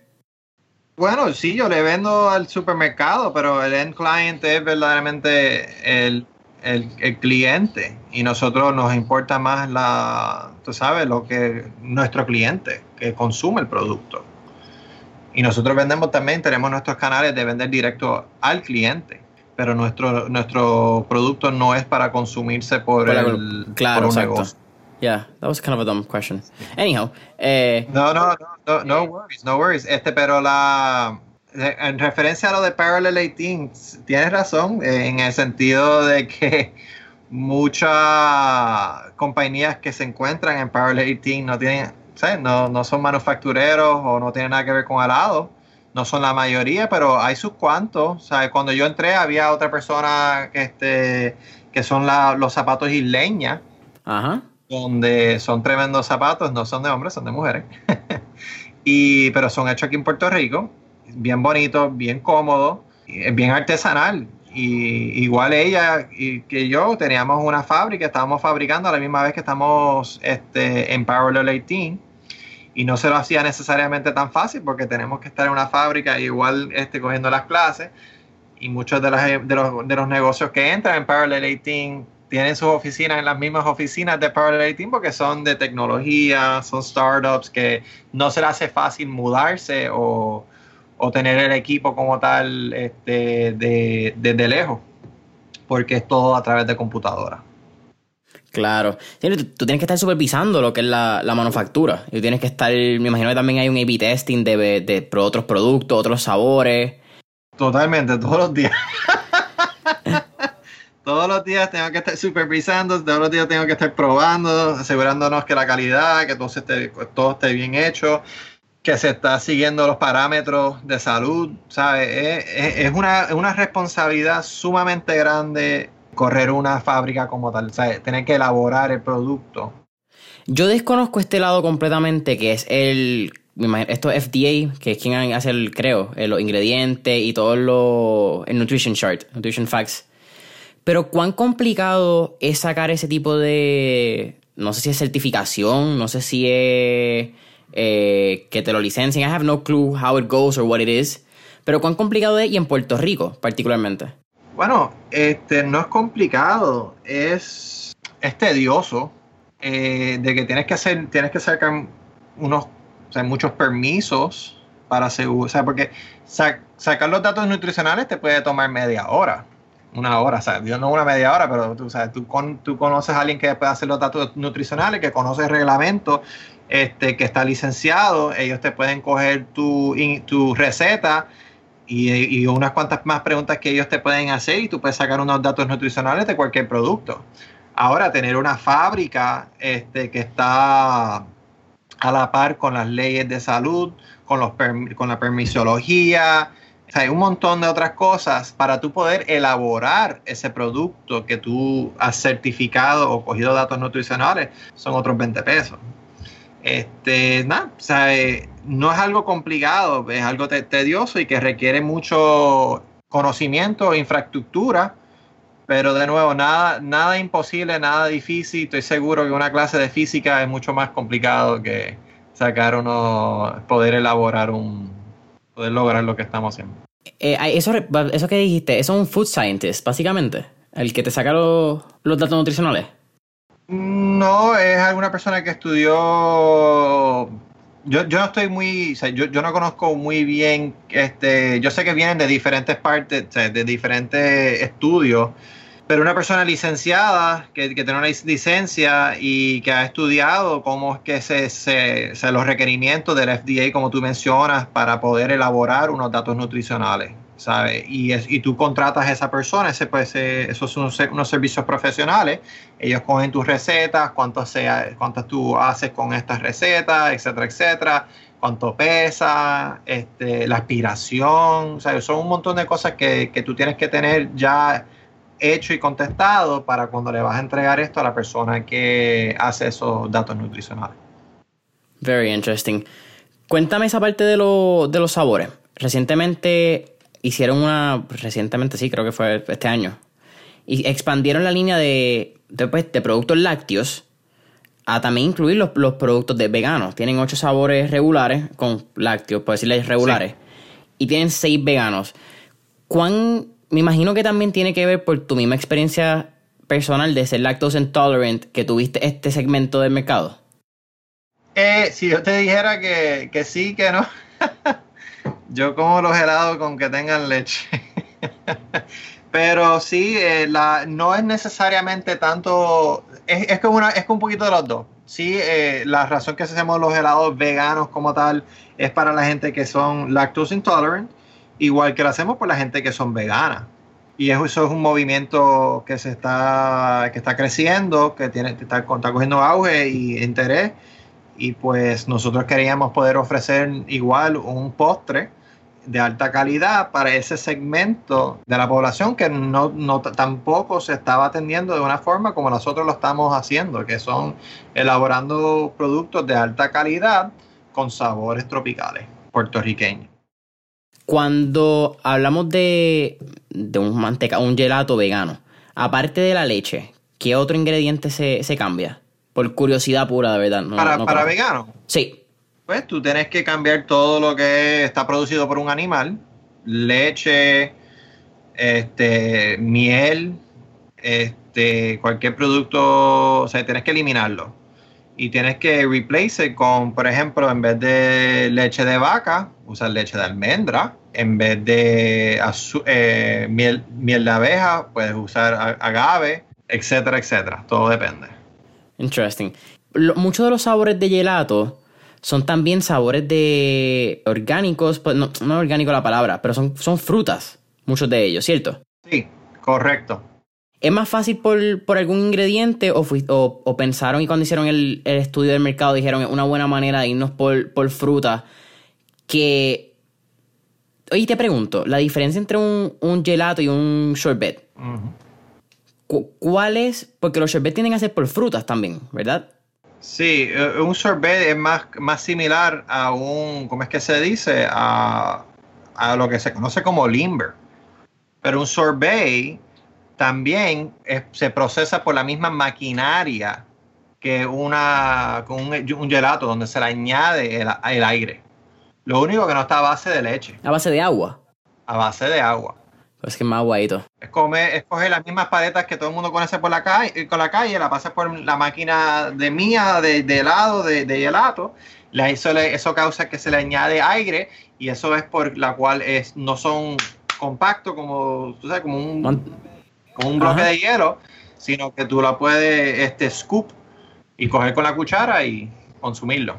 Bueno, sí, yo le vendo al supermercado, pero el end client es verdaderamente el, cliente y nosotros nos importa más la, tú sabes, lo que nuestro cliente que consume el producto. Y nosotros vendemos también, tenemos nuestros canales de vender directo al cliente, pero nuestro, nuestro producto no es para consumirse por, el, claro, negocio. Yeah, that was kind of a dumb question. Anyhow, eh, no, no, no, no, worries, no worries. Este, pero la en referencia a lo de Parallel 18, tienes razón eh, en el sentido de que <laughs> muchas compañías que se encuentran en Parallel 18 no tienen, no, no son manufactureros o no tienen nada que ver con helado. No son la mayoría, pero hay sus cuantos. sea, Cuando yo entré había otra persona que, este, que son los zapatos isleña. Ajá donde son tremendos zapatos, no son de hombres, son de mujeres. <laughs> y, pero son hechos aquí en Puerto Rico, bien bonitos, bien cómodos, bien artesanal. Y igual ella y que yo teníamos una fábrica, estábamos fabricando a la misma vez que estamos este, en Parallel 18 y no se lo hacía necesariamente tan fácil porque tenemos que estar en una fábrica igual este, cogiendo las clases y muchos de, de, los, de los negocios que entran en Parallel 18 tienen sus oficinas en las mismas oficinas de Parallel Team porque son de tecnología, son startups que no se les hace fácil mudarse o, tener el equipo como tal este, de, desde lejos, porque es todo a través de computadora. Claro. Tú tienes que estar supervisando lo que es la, manufactura. Y tienes que estar, me imagino que también hay un A-B testing de, de otros productos, otros sabores. Totalmente, todos los días. <laughs> todos los días tengo que estar supervisando, todos los días tengo que estar probando, asegurándonos que la calidad, que todo esté, todo esté bien hecho, que se está siguiendo los parámetros de salud, ¿sabes? Es, una, responsabilidad sumamente grande correr una fábrica como tal, ¿sabes? Tener que elaborar el producto. Yo desconozco este lado completamente, que es el. Esto es FDA, que es quien hace el, creo, los ingredientes y todo lo. El Nutrition Chart, Nutrition Facts. Pero cuán complicado es sacar ese tipo de. No sé si es certificación, no sé si es. Eh, que te lo licencien. I have no clue how it goes or what it is. Pero cuán complicado es y en Puerto Rico, particularmente. Bueno, este no es complicado, es, es tedioso eh, de que tienes que hacer, tienes que sacar unos, o sea, muchos permisos para asegurar, o sea, porque sacar los datos nutricionales te puede tomar media hora, una hora, o sea, yo no una media hora, pero tú, sabes, tú, con, tú conoces a alguien que puede hacer los datos nutricionales, que conoce el reglamento, este, que está licenciado, ellos te pueden coger tu, tu receta y, unas cuantas más preguntas que ellos te pueden hacer y tú puedes sacar unos datos nutricionales de cualquier producto. Ahora, tener una fábrica este, que está a la par con las leyes de salud, con, los con la permisología, hay un montón de otras cosas para tú poder elaborar ese producto que tú has certificado o cogido datos nutricionales, son otros 20 pesos. Este, nada, no es algo complicado, es algo tedioso y que requiere mucho conocimiento infraestructura pero de nuevo, nada, nada imposible, nada difícil. Estoy seguro que una clase de física es mucho más complicado que sacar uno, poder elaborar un, poder lograr lo que estamos haciendo. Eh, eso, eso que dijiste, eso es un food scientist, básicamente, el que te saca los, datos nutricionales. No, es alguna persona que estudió yo, yo, no estoy muy, yo, yo, no conozco muy bien, este, yo sé que vienen de diferentes partes, de diferentes estudios, pero una persona licenciada que, que, tiene una licencia y que ha estudiado cómo es que se, se, se, los requerimientos del FDA, como tú mencionas, para poder elaborar unos datos nutricionales, ¿sabes? Y, es, y tú contratas a esa persona, pues, esos son unos, servicios profesionales, ellos cogen tus recetas, cuántas sea, cuántas tú haces con estas recetas, etcétera, etcétera cuánto pesa, este, la aspiración, sea, son un montón de cosas que, que tú tienes que tener ya hecho y contestado para cuando le vas a entregar esto a la persona que hace esos datos nutricionales. Very interesting. Cuéntame esa parte de, de los sabores. Recientemente hicieron una, recientemente sí, creo que fue este año, y expandieron la línea de, de, pues, productos lácteos a también incluir los, productos de veganos. Tienen ocho sabores regulares con lácteos, por decirles regulares, y tienen seis veganos. ¿Cuán me imagino que también tiene que ver por tu misma experiencia personal de ser lactose intolerant que tuviste este segmento del mercado. Eh, si yo te dijera que, sí, que no. <laughs> yo como los helados con que tengan leche. <laughs> Pero sí, eh, la, no es necesariamente tanto, es, es, como una, es un poquito de los dos. Sí, eh, la razón que hacemos los helados veganos como tal es para la gente que son lactose intolerant igual que lo hacemos por la gente que son veganas. Y eso es un movimiento que se está, que está creciendo, que tiene, está, está cogiendo auge y interés. Y pues nosotros queríamos poder ofrecer igual un postre de alta calidad para ese segmento de la población que no, no, tampoco se estaba atendiendo de una forma como nosotros lo estamos haciendo, que son elaborando productos de alta calidad con sabores tropicales puertorriqueños. Cuando hablamos de, un manteca, un gelato vegano, aparte de la leche, ¿qué otro ingrediente se, cambia? Por curiosidad pura, de verdad. para, para vegano. Sí. Pues tú tienes que cambiar todo lo que está producido por un animal, leche, este, miel, este, cualquier producto, o sea, tienes que eliminarlo. Y tienes que replace con, por ejemplo, en vez de leche de vaca, usar leche de almendra. En vez de eh, miel, miel de abeja, puedes usar agave, etcétera, etcétera. Todo depende. Interesting. muchos de los sabores de gelato son también sabores de orgánicos, pues no, no es orgánico la palabra, pero son, son frutas, muchos de ellos, ¿cierto? Sí, correcto. ¿Es más fácil por, algún ingrediente o, o, pensaron y cuando hicieron el, estudio del mercado dijeron es una buena manera de irnos por, por fruta que... Oye, te pregunto, la diferencia entre un, gelato y un sherbet. ¿Cuál es? Porque los sherbet tienen que ser por frutas también, ¿verdad? Sí, eh, un sorbet es más, más similar a un, ¿cómo es que se dice? A, a lo que se conoce como limber. Pero un sorbet también se procesa por la misma maquinaria que una, con un, gelato donde se le añade el, el, aire. Lo único que no está a base de leche. ¿A base de agua? A base de agua. Es que es más aguadito. Es, comer, coger las mismas paletas que todo el mundo conoce por la calle, con la calle, la pasa por la máquina de mía, de, helado, de, de gelato. eso, eso causa que se le añade aire y eso es por la cual es, no son compactos como, tú sabes, como un, como un bloque de hielo, sino que tú la puedes este, scoop y coger con la cuchara y consumirlo.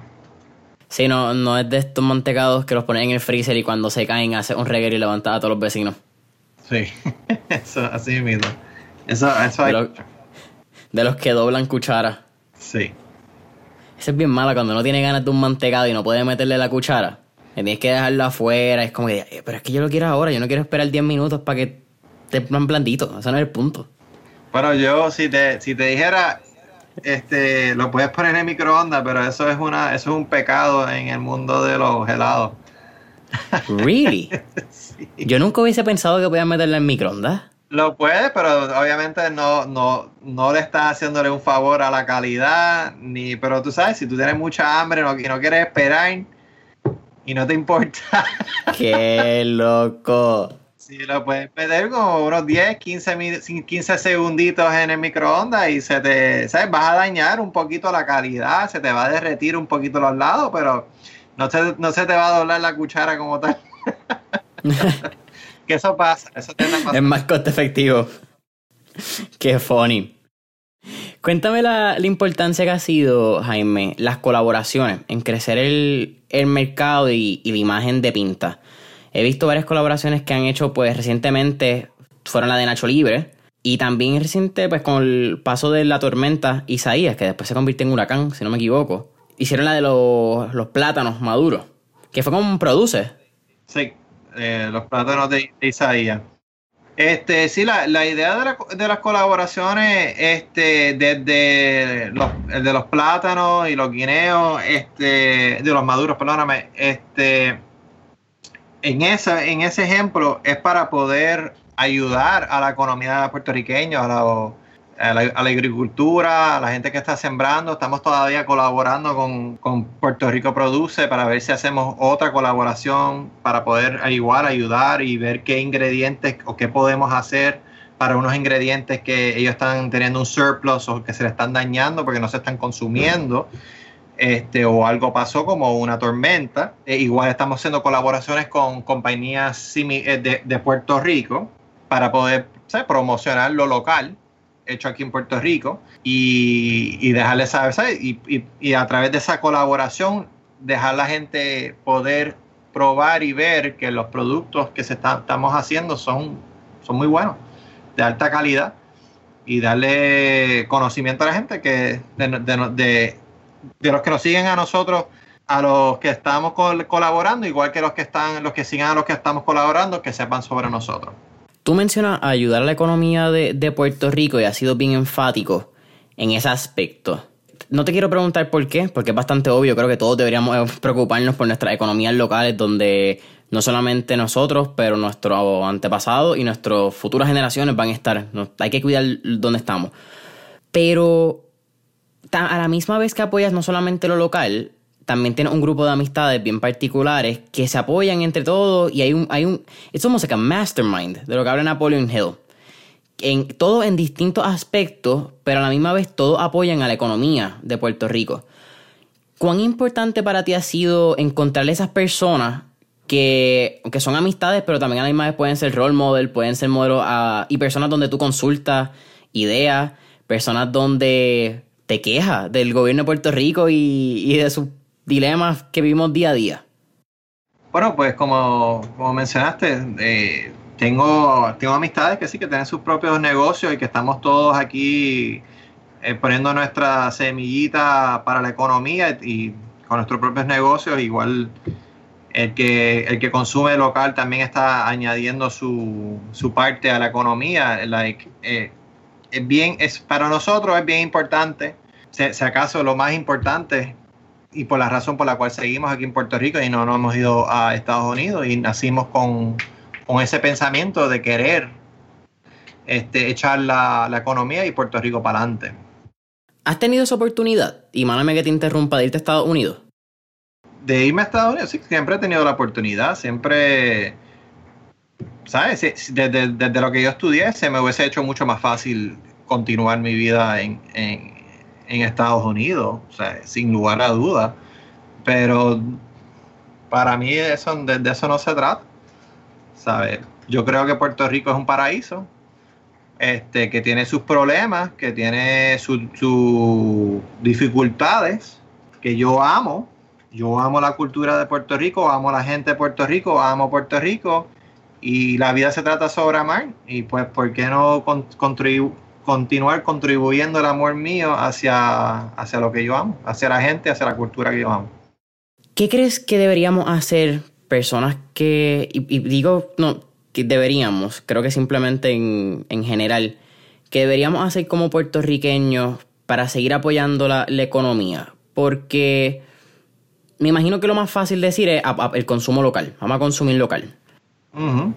Sí, no, no es de estos mantecados que los ponen en el freezer y cuando se caen hace un reguero y levantar a todos los vecinos. Sí, <laughs> eso, así mismo. Eso, eso hay... de, los, que doblan cuchara. Sí. Esa es bien mala cuando no tiene ganas de un mantecado y no puede meterle la cuchara. Tienes que dejarlo afuera. Es como que, eh, pero es que yo lo quiero ahora. Yo no quiero esperar 10 minutos para que esté blandito. Ese no es el punto. Bueno, yo si te, si te dijera, este, lo puedes poner en microondas, pero eso es una, eso es un pecado en el mundo de los helados. Really? <laughs> Yo nunca hubiese pensado que podías meterla en microondas. Lo puedes, pero obviamente no, no, no le estás haciéndole un favor a la calidad, ni, pero tú sabes, si tú tienes mucha hambre y no quieres esperar y no te importa. <laughs> ¡Qué loco! Sí, lo puedes meter como unos 10, 15, 15 segunditos en el microondas y se te, ¿sabes? Vas a dañar un poquito la calidad, se te va a derretir un poquito los lados, pero no se, no se te va a doblar la cuchara como tal. <laughs> que eso pasa, eso Es más coste efectivo. Qué funny. Cuéntame la, importancia que ha sido, Jaime, las colaboraciones en crecer el, mercado y, la imagen de Pinta. He visto varias colaboraciones que han hecho, pues recientemente fueron la de Nacho Libre y también reciente, pues con el paso de la tormenta Isaías, que después se convirtió en huracán, si no me equivoco. Hicieron la de los, los plátanos maduros, que fue como produce. Sí, eh, los plátanos de, Isaías. Este, sí, la, idea de, las colaboraciones, este, desde los, de los plátanos y los guineos, este, de los maduros, perdóname, este, en ese, en ese ejemplo es para poder ayudar a la economía puertorriqueña, a a la, agricultura, a la gente que está sembrando. Estamos todavía colaborando con, con, Puerto Rico Produce para ver si hacemos otra colaboración para poder igual ayudar y ver qué ingredientes o qué podemos hacer para unos ingredientes que ellos están teniendo un surplus o que se le están dañando porque no se están consumiendo. Este, o algo pasó como una tormenta. E igual estamos haciendo colaboraciones con compañías eh, de, de Puerto Rico para poder promocionar lo local hecho aquí en Puerto Rico y, y dejarle saber, Y, a través de esa colaboración dejar la gente poder probar y ver que los productos que se estamos haciendo son, son muy buenos, de alta calidad y darle conocimiento a la gente que de, los que nos siguen a nosotros a los que estamos colaborando, igual que los que están, los que sigan a los que estamos colaborando, que sepan sobre nosotros. Tú mencionas ayudar a la economía de, Puerto Rico y has sido bien enfático en ese aspecto. No te quiero preguntar por qué, porque es bastante obvio. Creo que todos deberíamos eh, preocuparnos por nuestras economías locales, donde no solamente nosotros, pero nuestros antepasados y nuestras futuras generaciones van a estar. Hay que cuidar donde estamos. Pero a la misma vez que apoyas no solamente lo local, también tiene un grupo de amistades bien particulares que se apoyan entre todos y hay un, hay un, es como like mastermind de lo que habla Napoleon Hill. En, todo en distintos aspectos, pero a la misma vez todos apoyan a la economía de Puerto Rico. ¿Cuán importante para ti ha sido encontrar esas personas que, que son amistades, pero también a la misma vez pueden ser role model, pueden ser modelos ah, y personas donde tú consultas ideas, personas donde te quejas del gobierno de Puerto Rico y, y de sus dilemas que vivimos día a día? Bueno, pues como, mencionaste, eh, tengo, tengo amistades que sí que tienen sus propios negocios y que estamos todos aquí eh, poniendo nuestra semillita para la economía y con nuestros propios negocios, igual el que, el que consume local también está añadiendo su, su parte a la economía. Like, eh, es bien, es, para nosotros es bien importante si, acaso lo más importante y por la razón por la cual seguimos aquí en Puerto Rico y no nos hemos ido a Estados Unidos y nacimos con, ese pensamiento de querer este, echar la, la economía y Puerto Rico para adelante. ¿Has tenido esa oportunidad? Y mándame que te interrumpa de irte a Estados Unidos. De irme a Estados Unidos, sí, siempre he tenido la oportunidad, siempre, ¿sabes? Desde, lo que yo estudié se me hubiese hecho mucho más fácil continuar mi vida en, Estados Unidos, o sea, sin lugar a duda. Pero para mí eso, de, eso no se trata, ¿sabes? Yo creo que Puerto Rico es un paraíso, este, que tiene sus problemas, que tiene sus dificultades, que yo amo. Yo amo la cultura de Puerto Rico, amo la gente de Puerto Rico, amo Puerto Rico y la vida se trata sobre amar y pues ¿por qué no continuar contribuyendo el amor mío hacia, hacia lo que yo amo, hacia la gente, hacia la cultura que yo amo? ¿Qué crees que deberíamos hacer personas que, y digo, no, que deberíamos, creo que simplemente en, en general, que deberíamos hacer como puertorriqueños para seguir apoyando la, economía? Porque me imagino que lo más fácil decir es el consumo local, vamos a consumir local.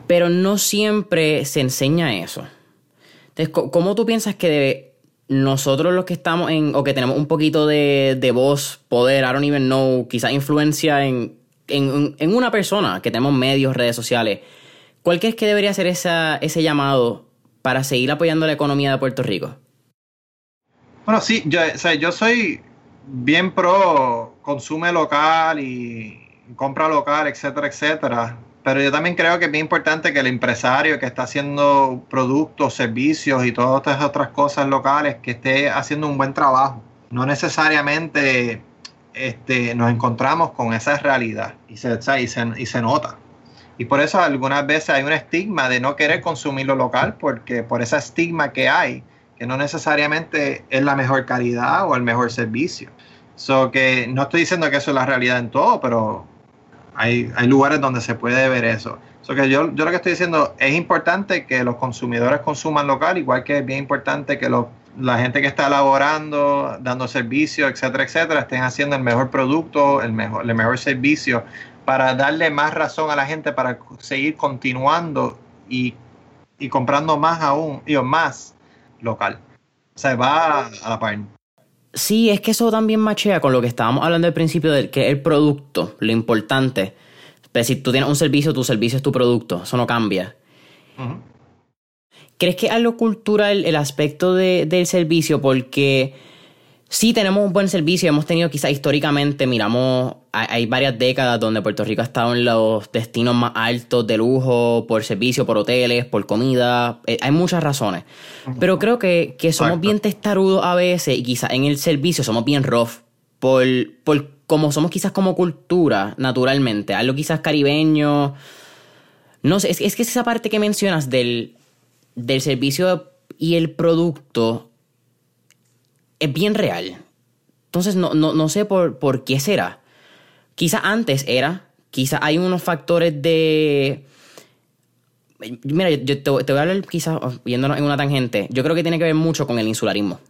Pero no siempre se enseña eso. Entonces, ¿cómo tú piensas que nosotros los que estamos en, o que tenemos un poquito de, de voz, poder, I don't even know, quizás influencia en, en, en, una persona, que tenemos medios, redes sociales, ¿Cuál crees que debería ser ese llamado para seguir apoyando la economía de Puerto Rico? Bueno, sí, yo, yo soy bien pro consume local y compra local, etcétera, etcétera. Pero yo también creo que es bien importante que el empresario que está haciendo productos, servicios y todas estas otras cosas locales, que esté haciendo un buen trabajo. No necesariamente este, nos encontramos con esa realidad y se, y y se nota. Y por eso algunas veces hay un estigma de no querer consumir lo local, porque por ese estigma que hay, que no necesariamente es la mejor calidad o el mejor servicio. So que no estoy diciendo que eso es la realidad en todo, pero hay, lugares donde se puede ver eso. So yo, yo lo que estoy diciendo es importante que los consumidores consuman local, igual que es bien importante que la gente que está elaborando, dando servicio, etcétera, etcétera, estén haciendo el mejor producto, el mejor, el mejor servicio para darle más razón a la gente para seguir continuando y, comprando más aún, y más local. O sea, va a la par. Sí, es que eso también machea con lo que estábamos hablando al principio, de que el producto, lo importante. Pero si tú tienes un servicio, tu servicio es tu producto, eso no cambia. ¿Crees que es algo cultural el aspecto del servicio? Porque sí tenemos un buen servicio, hemos tenido quizás históricamente, miramos, hay, varias décadas donde Puerto Rico ha estado en los destinos más altos de lujo, por servicio, por hoteles, por comida, eh, hay muchas razones. Pero creo que, somos bien testarudos a veces y quizás en el servicio somos bien rough, por, por como somos quizás como cultura, naturalmente, algo quizás caribeño. No sé, es, es que esa parte que mencionas del, del servicio y el producto es bien real. Entonces no, no, sé por, por qué será. Quizá antes era, quizá hay unos factores de... Mira, yo te, voy a hablar quizás yéndonos en una tangente. Yo creo que tiene que ver mucho con el insularismo.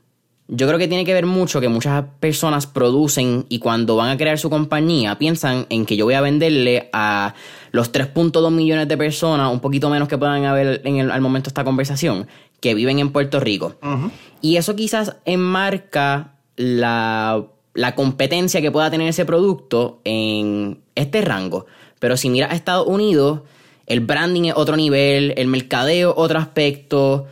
Yo creo que tiene que ver mucho que muchas personas producen y cuando van a crear su compañía piensan en que yo voy a venderle a los 3.2 millones de personas, un poquito menos que puedan haber en el, al momento de esta conversación, que viven en Puerto Rico. Y eso quizás enmarca la, competencia que pueda tener ese producto en este rango. Pero si miras a Estados Unidos, el branding es otro nivel, el mercadeo otro aspecto.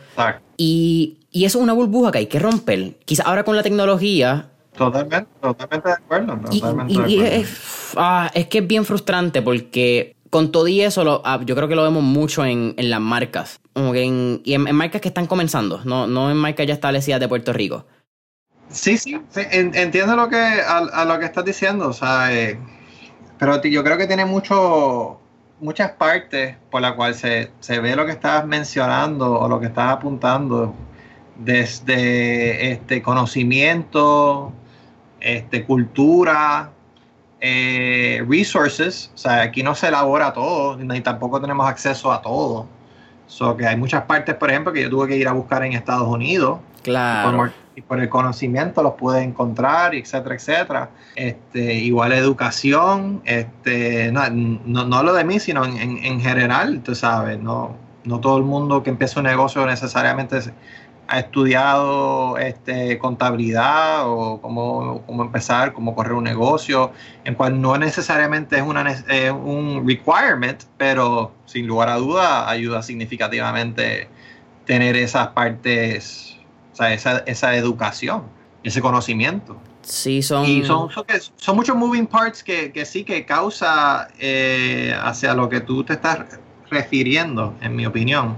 Y, y, eso es una burbuja que hay que romper. Quizás ahora con la tecnología. Totalmente, totalmente de acuerdo. y, ah, Es, que es bien frustrante porque con todo y eso, ah, yo creo que lo vemos mucho en, en las marcas. en, y en, marcas que están comenzando, no, no en marcas ya establecidas de Puerto Rico. Sí, sí, entiendo lo que, a, lo que estás diciendo, o sea, eh, pero yo creo que tiene mucho, muchas partes por las cuales se, se ve lo que estás mencionando o lo que estás apuntando, desde este conocimiento, este, cultura, eh, resources, o sea, aquí no se elabora todo, ni tampoco tenemos acceso a todo. So que hay muchas partes, por ejemplo, que yo tuve que ir a buscar en Estados Unidos. Claro. Por el conocimiento los pude encontrar, etcétera, etcétera. Este, igual educación, este, no, no, lo de mí, sino en, en, general, tú sabes, no, no todo el mundo que empieza un negocio necesariamente ha estudiado este, contabilidad o cómo, cómo, empezar, cómo correr un negocio, en cual no necesariamente es una, un requirement, pero sin lugar a duda ayuda significativamente tener esas partes, o sea, esa, esa educación, ese conocimiento. Sí, son... Y son, son, muchos moving parts que, que sí que causa eh, hacia lo que tú te estás refiriendo, en mi opinión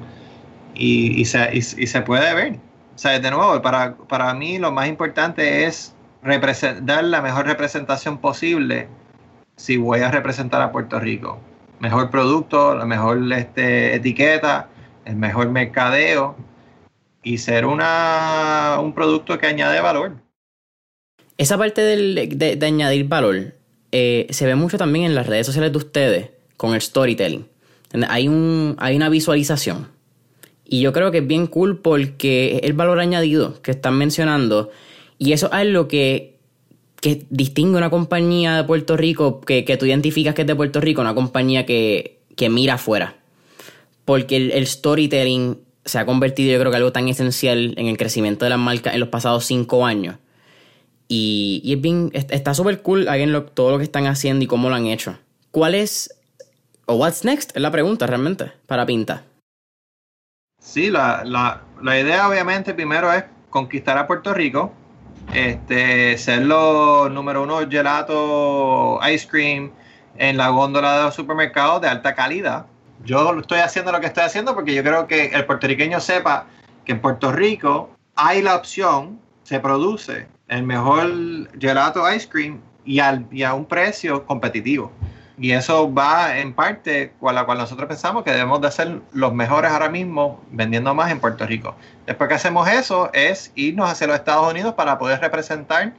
y, se, y, se, puede ver. O sea, de nuevo, para, para mí lo más importante es dar la mejor representación posible si voy a representar a Puerto Rico. Mejor producto, la mejor este, etiqueta, el mejor mercadeo y ser una, un producto que añade valor. Esa parte de, añadir valor eh, se ve mucho también en las redes sociales de ustedes con el storytelling. Hay, un, hay una visualización y yo creo que es bien cool porque el valor añadido que están mencionando. Y eso es lo que, que distingue una compañía de Puerto Rico, que, que, tú identificas que es de Puerto Rico, una compañía que, que mira afuera. Porque el, storytelling se ha convertido, yo creo que algo tan esencial en el crecimiento de las marcas en los pasados cinco años. Y, y es bien, está súper cool lo, todo lo que están haciendo y cómo lo han hecho. ¿Cuál es, o what's next? Es la pregunta realmente para Pinta. Sí, la, la, la, idea obviamente primero es conquistar a Puerto Rico, este, ser los número uno gelato ice cream en la góndola de los supermercados de alta calidad. Yo estoy haciendo lo que estoy haciendo porque yo creo que el puertorriqueño sepa que en Puerto Rico hay la opción, se produce el mejor gelato ice cream y, a un precio competitivo. Y eso va en parte con la cual nosotros pensamos que debemos de ser los mejores ahora mismo vendiendo más en Puerto Rico. Después que hacemos eso es irnos hacia los Estados Unidos para poder representar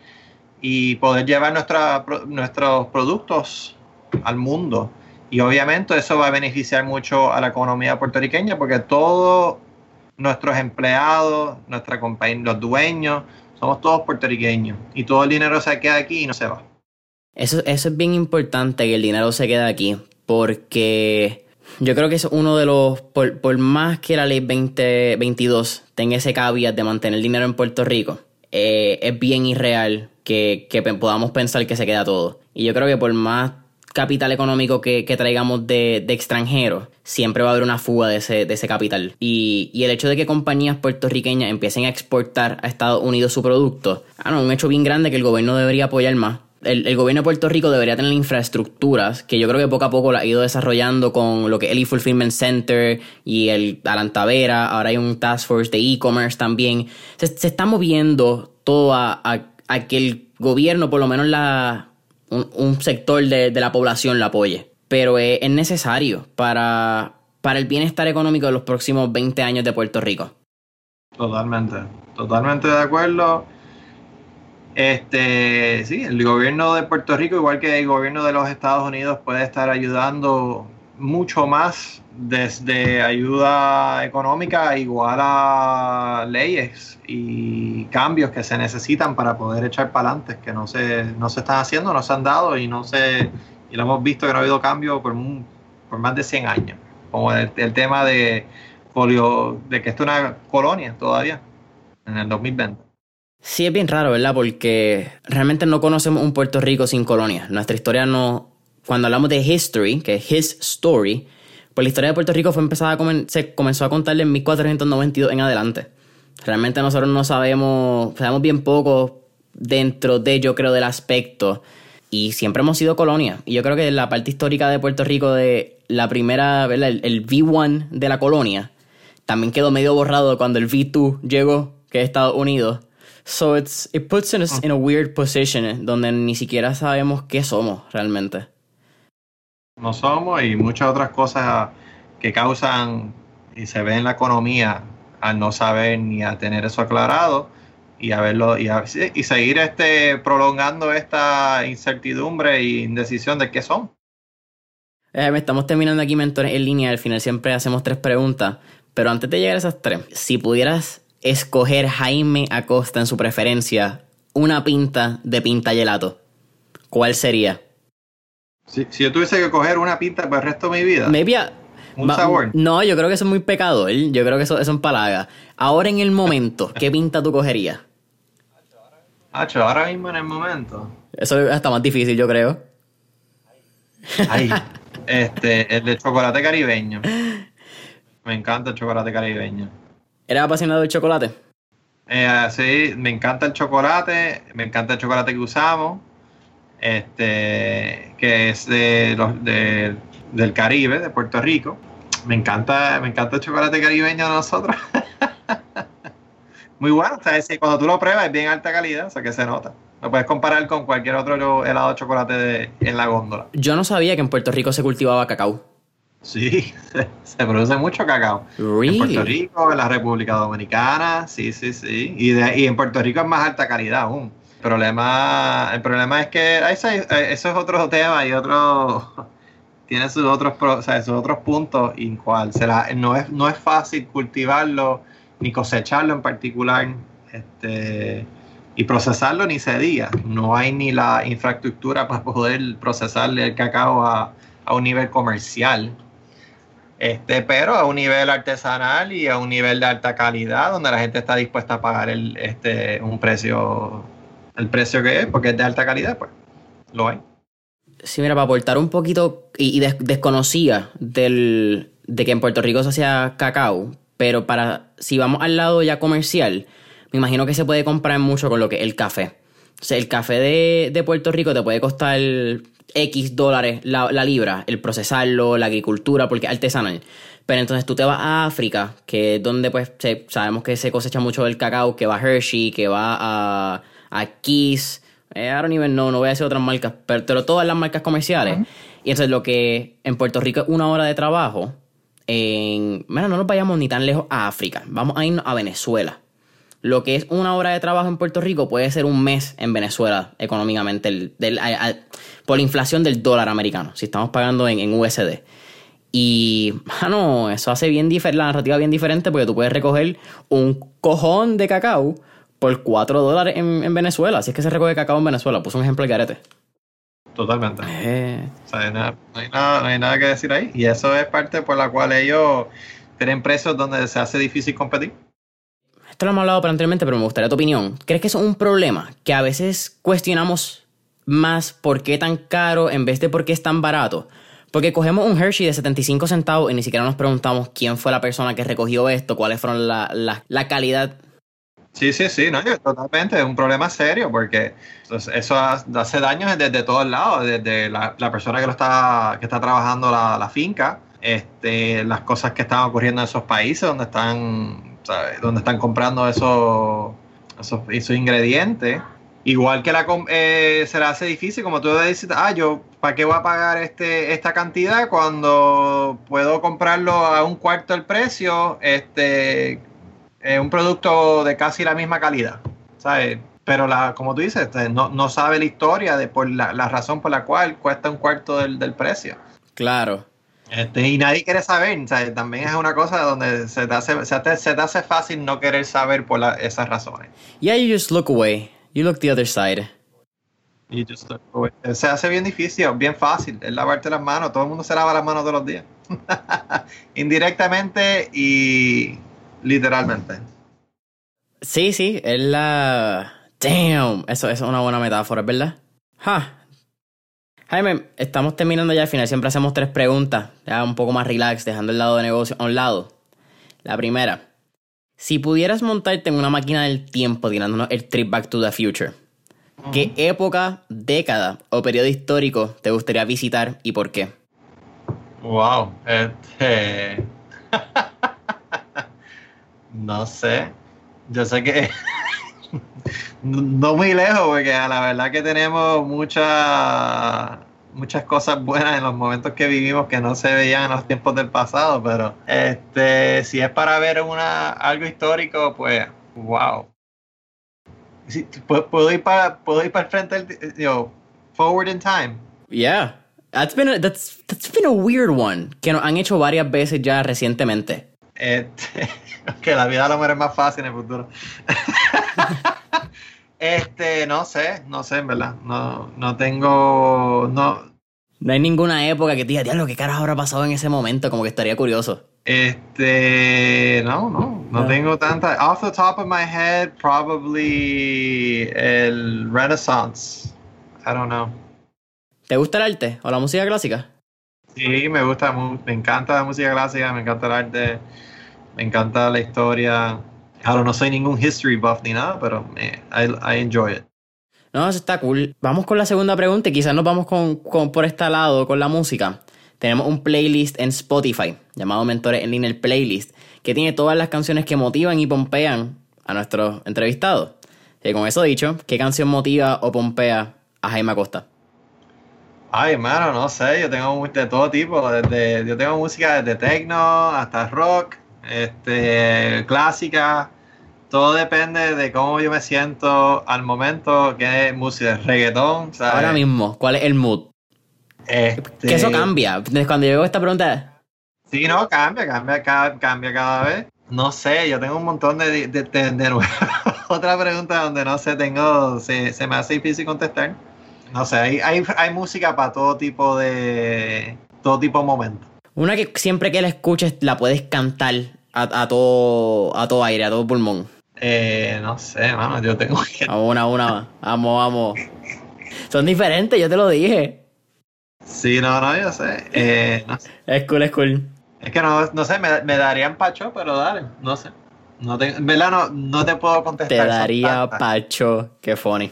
y poder llevar nuestros productos al mundo. Y obviamente eso va a beneficiar mucho a la economía puertorriqueña porque todos nuestros empleados, nuestra los dueños, somos todos puertorriqueños y todo el dinero se queda aquí y no se va. Eso, eso es bien importante que el dinero se quede aquí, porque yo creo que es uno de los, por, más que la ley 2022 tenga ese caveat de mantener dinero en Puerto Rico, eh, es bien irreal que, podamos pensar que se queda todo. Y yo creo que por más capital económico que, traigamos de, extranjeros, siempre va a haber una fuga de ese, de ese capital. Y, y, el hecho de que compañías puertorriqueñas empiecen a exportar a Estados Unidos su producto, ah, no, un hecho bien grande que el gobierno debería apoyar más el, gobierno de Puerto Rico debería tener infraestructuras que yo creo que poco a poco la ha ido desarrollando con lo que es el e-fulfillment center y el Alantavera. Ahora hay un task force de e-commerce también. Se, está moviendo todo a, que el gobierno, por lo menos la, un, sector de, la población, la apoye. Pero es, es necesario para, para el bienestar económico de los próximos 20 años de Puerto Rico. Totalmente, totalmente de acuerdo. Este, sí, el gobierno de Puerto Rico, igual que el gobierno de los Estados Unidos, puede estar ayudando mucho más desde ayuda económica igual a leyes y cambios que se necesitan para poder echar para adelante, que no se, no se están haciendo, no se han dado y no se y lo hemos visto que no ha habido cambio por, por más de 100 años, como el, tema de polio, de que esto es una colonia todavía en el 2020. Sí, es bien raro, ¿verdad? Porque realmente no conocemos un Puerto Rico sin colonia. Nuestra historia no. Cuando hablamos de history, que es his story, pues la historia de Puerto Rico fue empezada se comenzó a contarle en 1492 en adelante. Realmente nosotros no sabemos, sabemos bien poco dentro de, yo creo, del aspecto. Y siempre hemos sido colonia. Y yo creo que la parte histórica de Puerto Rico de la primera. El, el V1 de la colonia, también quedó medio borrado cuando el V2 llegó, que es Estados Unidos So it's, it puts us in a weird position donde ni siquiera sabemos qué somos realmente. No somos y muchas otras cosas que causan y se ve en la economía al no saber ni a tener eso aclarado y a verlo y, seguir este prolongando esta incertidumbre e indecisión de qué son. Eh, estamos terminando aquí mentores en línea, al final siempre hacemos tres preguntas, pero antes de llegar a esas tres, si pudieras escoger Jaime Acosta en su preferencia una pinta de pinta gelato, ¿cuál sería? Si, yo tuviese que coger una pinta para el resto de mi vida. Maybe un sabor. No, yo creo que eso es muy pecador. Yo creo que eso, eso empalaga. Ahora en el momento, ¿qué pinta tú cogerías? Hacho, ahora mismo en el momento. Eso está más difícil, yo creo. Ay, <laughs> este, el de chocolate caribeño. Me encanta el chocolate caribeño. ¿Eres apasionado del chocolate? Eh, sí, me encanta el chocolate, me encanta el chocolate que usamos, este, que es de los del Caribe, de Puerto Rico. Me encanta, me encanta el chocolate caribeño de nosotros. <laughs> Muy bueno, o sea, cuando tú lo pruebas es bien alta calidad, o sea que se nota. Lo puedes comparar con cualquier otro helado de chocolate en la góndola. Yo no sabía que en Puerto Rico se cultivaba cacao. Sí, <laughs> se, produce mucho cacao. En Puerto Rico, en la República Dominicana, sí, sí, sí. Y, y en Puerto Rico es más alta calidad aún. Problema, el problema es que eso, es otro tema y otro <laughs> tiene sus otros, o sus otros puntos en cual no, es, no es fácil cultivarlo ni cosecharlo en particular este, y procesarlo ni se diga. No hay ni la infraestructura para poder procesarle el cacao a, a un nivel comercial. Este, pero a un nivel artesanal y a un nivel de alta calidad donde la gente está dispuesta a pagar el, este, un precio, el precio que es, porque es de alta calidad, pues lo hay. Sí, mira, para aportar un poquito, y, desconocía del, de que en Puerto Rico se hacía cacao, pero para si vamos al lado ya comercial, me imagino que se puede comprar mucho con lo que el café. O sea, el café de, de Puerto Rico te puede costar X dólares la, libra, el procesarlo, la agricultura, porque es artesanal. Pero entonces tú te vas a África, que es donde pues sabemos que se cosecha mucho el cacao, que va a Hershey, que va a, a Kiss, eh, I don't even know, no voy a decir otras marcas, pero, todas las marcas comerciales. Y entonces lo que en Puerto Rico es una hora de trabajo, en, bueno, no nos vayamos ni tan lejos a África, vamos a irnos a Venezuela. Lo que es una hora de trabajo en Puerto Rico puede ser un mes en Venezuela económicamente por la inflación del dólar americano, si estamos pagando en, USD. Y, mano, eso hace bien la narrativa bien diferente porque tú puedes recoger un cojón de cacao por 4 dólares en, Venezuela. Así es que se recoge cacao en Venezuela. Puse un ejemplo de garete. Totalmente. Eh. no, hay nada, no, hay nada, que decir ahí. Y eso es parte por la cual ellos tienen precios donde se hace difícil competir. Esto lo hemos hablado anteriormente, pero me gustaría tu opinión. ¿Crees que eso es un problema? Que a veces cuestionamos más por qué tan caro en vez de por qué es tan barato. Porque cogemos un Hershey de 75 centavos y ni siquiera nos preguntamos quién fue la persona que recogió esto, cuáles fueron la, la, la calidad Sí, sí, sí, no, totalmente, es un problema serio porque eso hace daño desde todos lados, desde la, persona que lo está, que está trabajando la, finca, este, las cosas que están ocurriendo en esos países donde están, donde están comprando esos, esos, ingredientes. Igual que la, eh, se le hace difícil, como tú dices, ah, yo, ¿para qué voy a pagar este, esta cantidad cuando puedo comprarlo a un cuarto del precio? Este, un producto de casi la misma calidad, ¿sabes? Pero la, como tú dices, este, no, no sabe la historia de por la, razón por la cual cuesta un cuarto del, precio. Claro. Este, y nadie quiere saber, ¿sabes? También es una cosa donde se te hace, se te, se te hace fácil no querer saber por esas razones. Yeah, you just look away. You look the other side. You just look away. Se hace bien difícil, bien fácil, es lavarte las manos. Todo el mundo se lava las manos todos los días. <laughs> Indirectamente y literalmente. Sí, sí, es la... Damn, eso, es una buena metáfora, ¿verdad? Ja. Jaime, estamos terminando ya al final. Siempre hacemos tres preguntas, ya un poco más relax, dejando el lado de negocio a un lado. La primera, si pudieras montarte en una máquina del tiempo tirándonos el trip back to the future, ¿qué época, década o periodo histórico te gustaría visitar y por qué? Wow, este... <laughs> No sé. Yo sé que <laughs> no muy lejos, porque la verdad que tenemos muchas muchas cosas buenas en los momentos que vivimos que no se veían en los tiempos del pasado, pero este si es para ver una algo histórico, pues wow. puedo ir para puedo para el frente yo, forward in time. Yeah. That's been a, that's, that's been a weird one que han hecho varias veces ya recientemente. Este, <laughs> que la vida a lo mejor es más fácil en el futuro. <laughs> este, no sé, no sé, en verdad. No, no tengo. No, no hay ninguna época que te diga, diablo, ¿qué caras habrá pasado en ese momento? Como que estaría curioso. Este, no, no, no, tengo tanta. Off the top of my head, probably el Renaissance. I don't know. ¿Te gusta el arte o la música clásica? Sí, me gusta, me encanta la música clásica, me encanta el arte, me encanta la historia. Claro, no soy ningún history buff ni nada, pero I, enjoy it. No, eso está cool. Vamos con la segunda pregunta y quizás nos vamos con, por este lado con la música. Tenemos un playlist en Spotify llamado Mentores en Línea el Playlist que tiene todas las canciones que motivan y pompean a nuestros entrevistados. Y con eso dicho, ¿qué canción motiva o pompea a Jaime Acosta? Ay, hermano, no sé, yo tengo de todo tipo, desde, yo tengo música desde techno hasta rock, este, clásica, todo depende de cómo yo me siento al momento, qué música, reggaetón, Ahora mismo, ¿cuál es el mood? Este... Que eso cambia, cuando yo esta pregunta... Sí, no, cambia, cambia, cambia cada vez. No sé, yo tengo un montón de, de, de, <laughs> Otra pregunta donde no sé, tengo, se, se me hace difícil contestar. No sé, hay, hay, música para todo tipo de. todo tipo de momentos. Una que siempre que la escuches la puedes cantar a, todo, a todo aire, a todo pulmón. Eh, no sé, mano, yo tengo que. A una, una, vamos, vamos. Son diferentes, yo te lo dije. Sí, no, no, yo sé. Eh, no sé. Es cool, es cool. Es que no, no sé, me, me darían pacho, pero dale, no sé. No te, ¿verdad? No, no te puedo contestar. Te daría pacho, qué funny.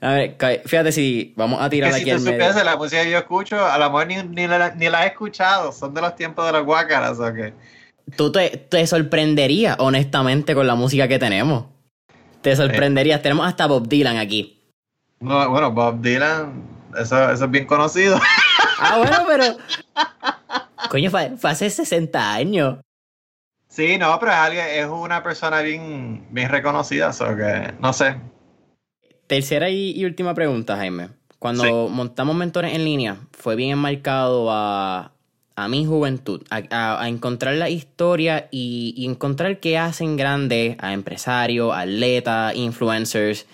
A ver, fíjate si vamos a tirar aquí si te medio. la música que yo escucho, a lo mejor ni, ni, la, ni la he escuchado, son de los tiempos de las guácaras, ¿o qué? Tú te, te sorprenderías, honestamente, con la música que tenemos. Te sorprenderías. Tenemos hasta Bob Dylan aquí. No, bueno, Bob Dylan, eso, eso es bien conocido. <laughs> Ah, bueno, pero. <laughs> Coño, fue, hace 60 años. Sí, no, pero es, alguien, es una persona bien, bien reconocida, o que no sé. Tercera y, última pregunta, Jaime. Cuando montamos mentores en línea, fue bien enmarcado a, a mi juventud, a, encontrar la historia y, encontrar qué hacen grande a empresarios, atletas, influencers,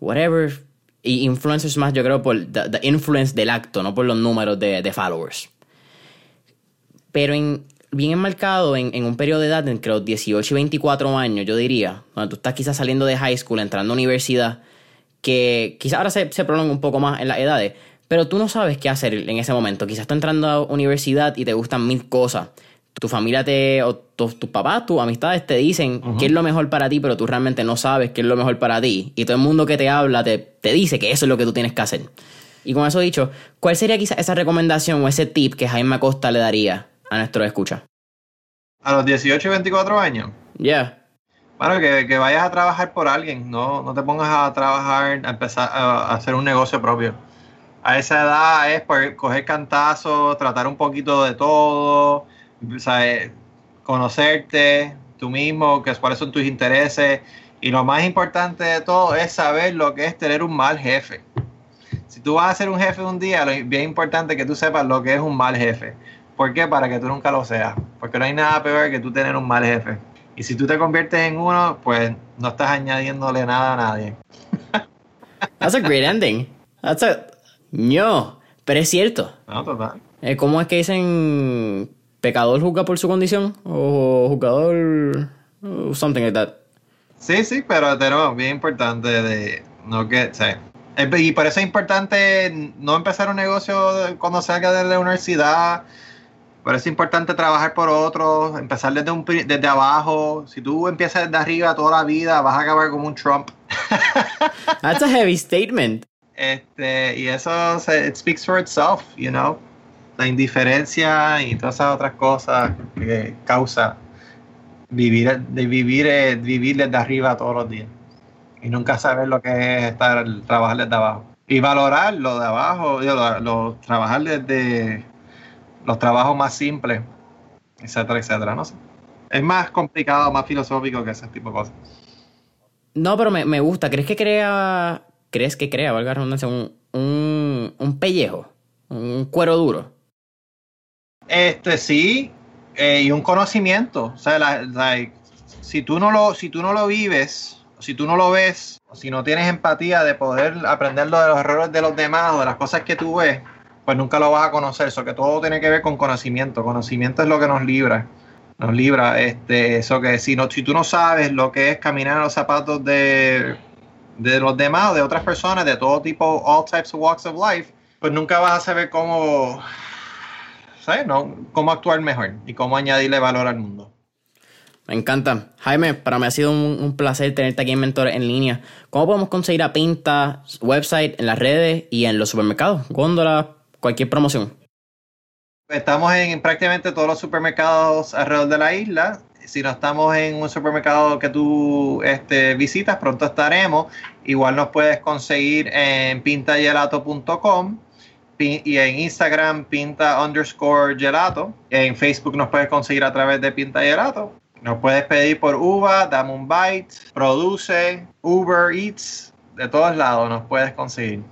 whatever. Y influencers más, yo creo, por the, influence del acto, no por los números de, de followers. Pero en, bien enmarcado en, en, un periodo de edad entre los 18 y 24 años, yo diría, cuando tú estás quizás saliendo de high school, entrando a universidad, que quizás ahora se, se prolonga un poco más en las edades, pero tú no sabes qué hacer en ese momento. Quizás estás entrando a universidad y te gustan mil cosas. Tu familia te, o tus papás, tus amistades te dicen qué es lo mejor para ti, pero tú realmente no sabes qué es lo mejor para ti. Y todo el mundo que te habla te, te dice que eso es lo que tú tienes que hacer. Y con eso dicho, ¿cuál sería quizás esa recomendación o ese tip que Jaime Acosta le daría a nuestro escucha? A los 18 y 24 años. Ya. Yeah. Bueno, que, vayas a trabajar por alguien, no, no te pongas a trabajar, a empezar a, hacer un negocio propio. A esa edad es por coger cantazos, tratar un poquito de todo, ¿sabes? conocerte tú mismo, que cuáles son tus intereses. Y lo más importante de todo es saber lo que es tener un mal jefe. Si tú vas a ser un jefe un día, es bien importante que tú sepas lo que es un mal jefe. ¿Por qué? Para que tú nunca lo seas. Porque no hay nada peor que tú tener un mal jefe. Y si tú te conviertes en uno, pues no estás añadiéndole nada a nadie. That's a great ending. That's a... No, pero es cierto. No, total. Eh, ¿Cómo es que dicen pecador juzga por su condición? O jugador... something like that. Sí, sí, pero tenemos bien importante de... No que... y por eso es importante no empezar un negocio cuando salga de la universidad por eso es importante trabajar por otros, empezar desde, un, desde abajo. Si tú empiezas desde arriba toda la vida, vas a acabar como un Trump. <laughs> That's a heavy statement. Este, y eso it speaks for itself, you know. La indiferencia y todas esas otras cosas que causa vivir, de vivir, eh, vivir desde arriba todos los días. Y nunca saber lo que es estar, trabajar desde abajo. Y valorar lo de abajo, lo trabajar desde los trabajos más simples, etcétera, etcétera. No sé. Es más complicado, más filosófico que ese tipo de cosas. No, pero me, gusta. ¿Crees que crea, crees que crea, valga redundancia, un, un, un pellejo? Un cuero duro. Este sí, eh, y un conocimiento. O sea, si, tú no lo, si tú no lo vives, si tú no lo ves, o si no tienes empatía de poder aprender de los errores de los demás o de las cosas que tú ves, pues nunca lo vas a conocer. Eso que todo tiene que ver con conocimiento. Conocimiento es lo que nos libra. Nos libra este, eso que si, no, si tú no sabes lo que es caminar en los zapatos de, de los demás de otras personas, de todo tipo, all types of walks of life, pues nunca vas a saber cómo, ¿sabes? No, cómo actuar mejor y cómo añadirle valor al mundo. Me encanta. Jaime, para mí ha sido un, placer tenerte aquí en Mentores en línea. ¿Cómo podemos conseguir a Pinta, website, en las redes y en los supermercados? Góndola, cualquier promoción. Estamos en prácticamente todos los supermercados alrededor de la isla. Si no estamos en un supermercado que tú este, visitas, pronto estaremos. Igual nos puedes conseguir en pintagelato.com y en Instagram pinta underscore gelato. En Facebook nos puedes conseguir a través de pinta gelato. Nos puedes pedir por Uva, Dame un Bite, Produce, Uber Eats, de todos lados nos puedes conseguir.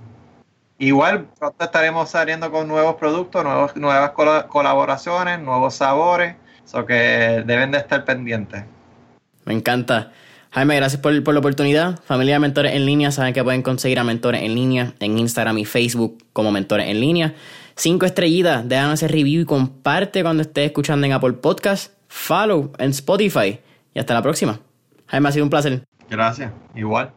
Igual pronto estaremos saliendo con nuevos productos, nuevos, nuevas colaboraciones, nuevos sabores, eso que deben de estar pendientes. Me encanta. Jaime, gracias por, por, la oportunidad. Familia de Mentores en Línea, saben que pueden conseguir a Mentores en Línea en Instagram y Facebook como Mentores en Línea. Cinco estrellitas, dejan ese review y comparte cuando estés escuchando en Apple Podcast, follow en Spotify y hasta la próxima. Jaime, ha sido un placer. Gracias, igual.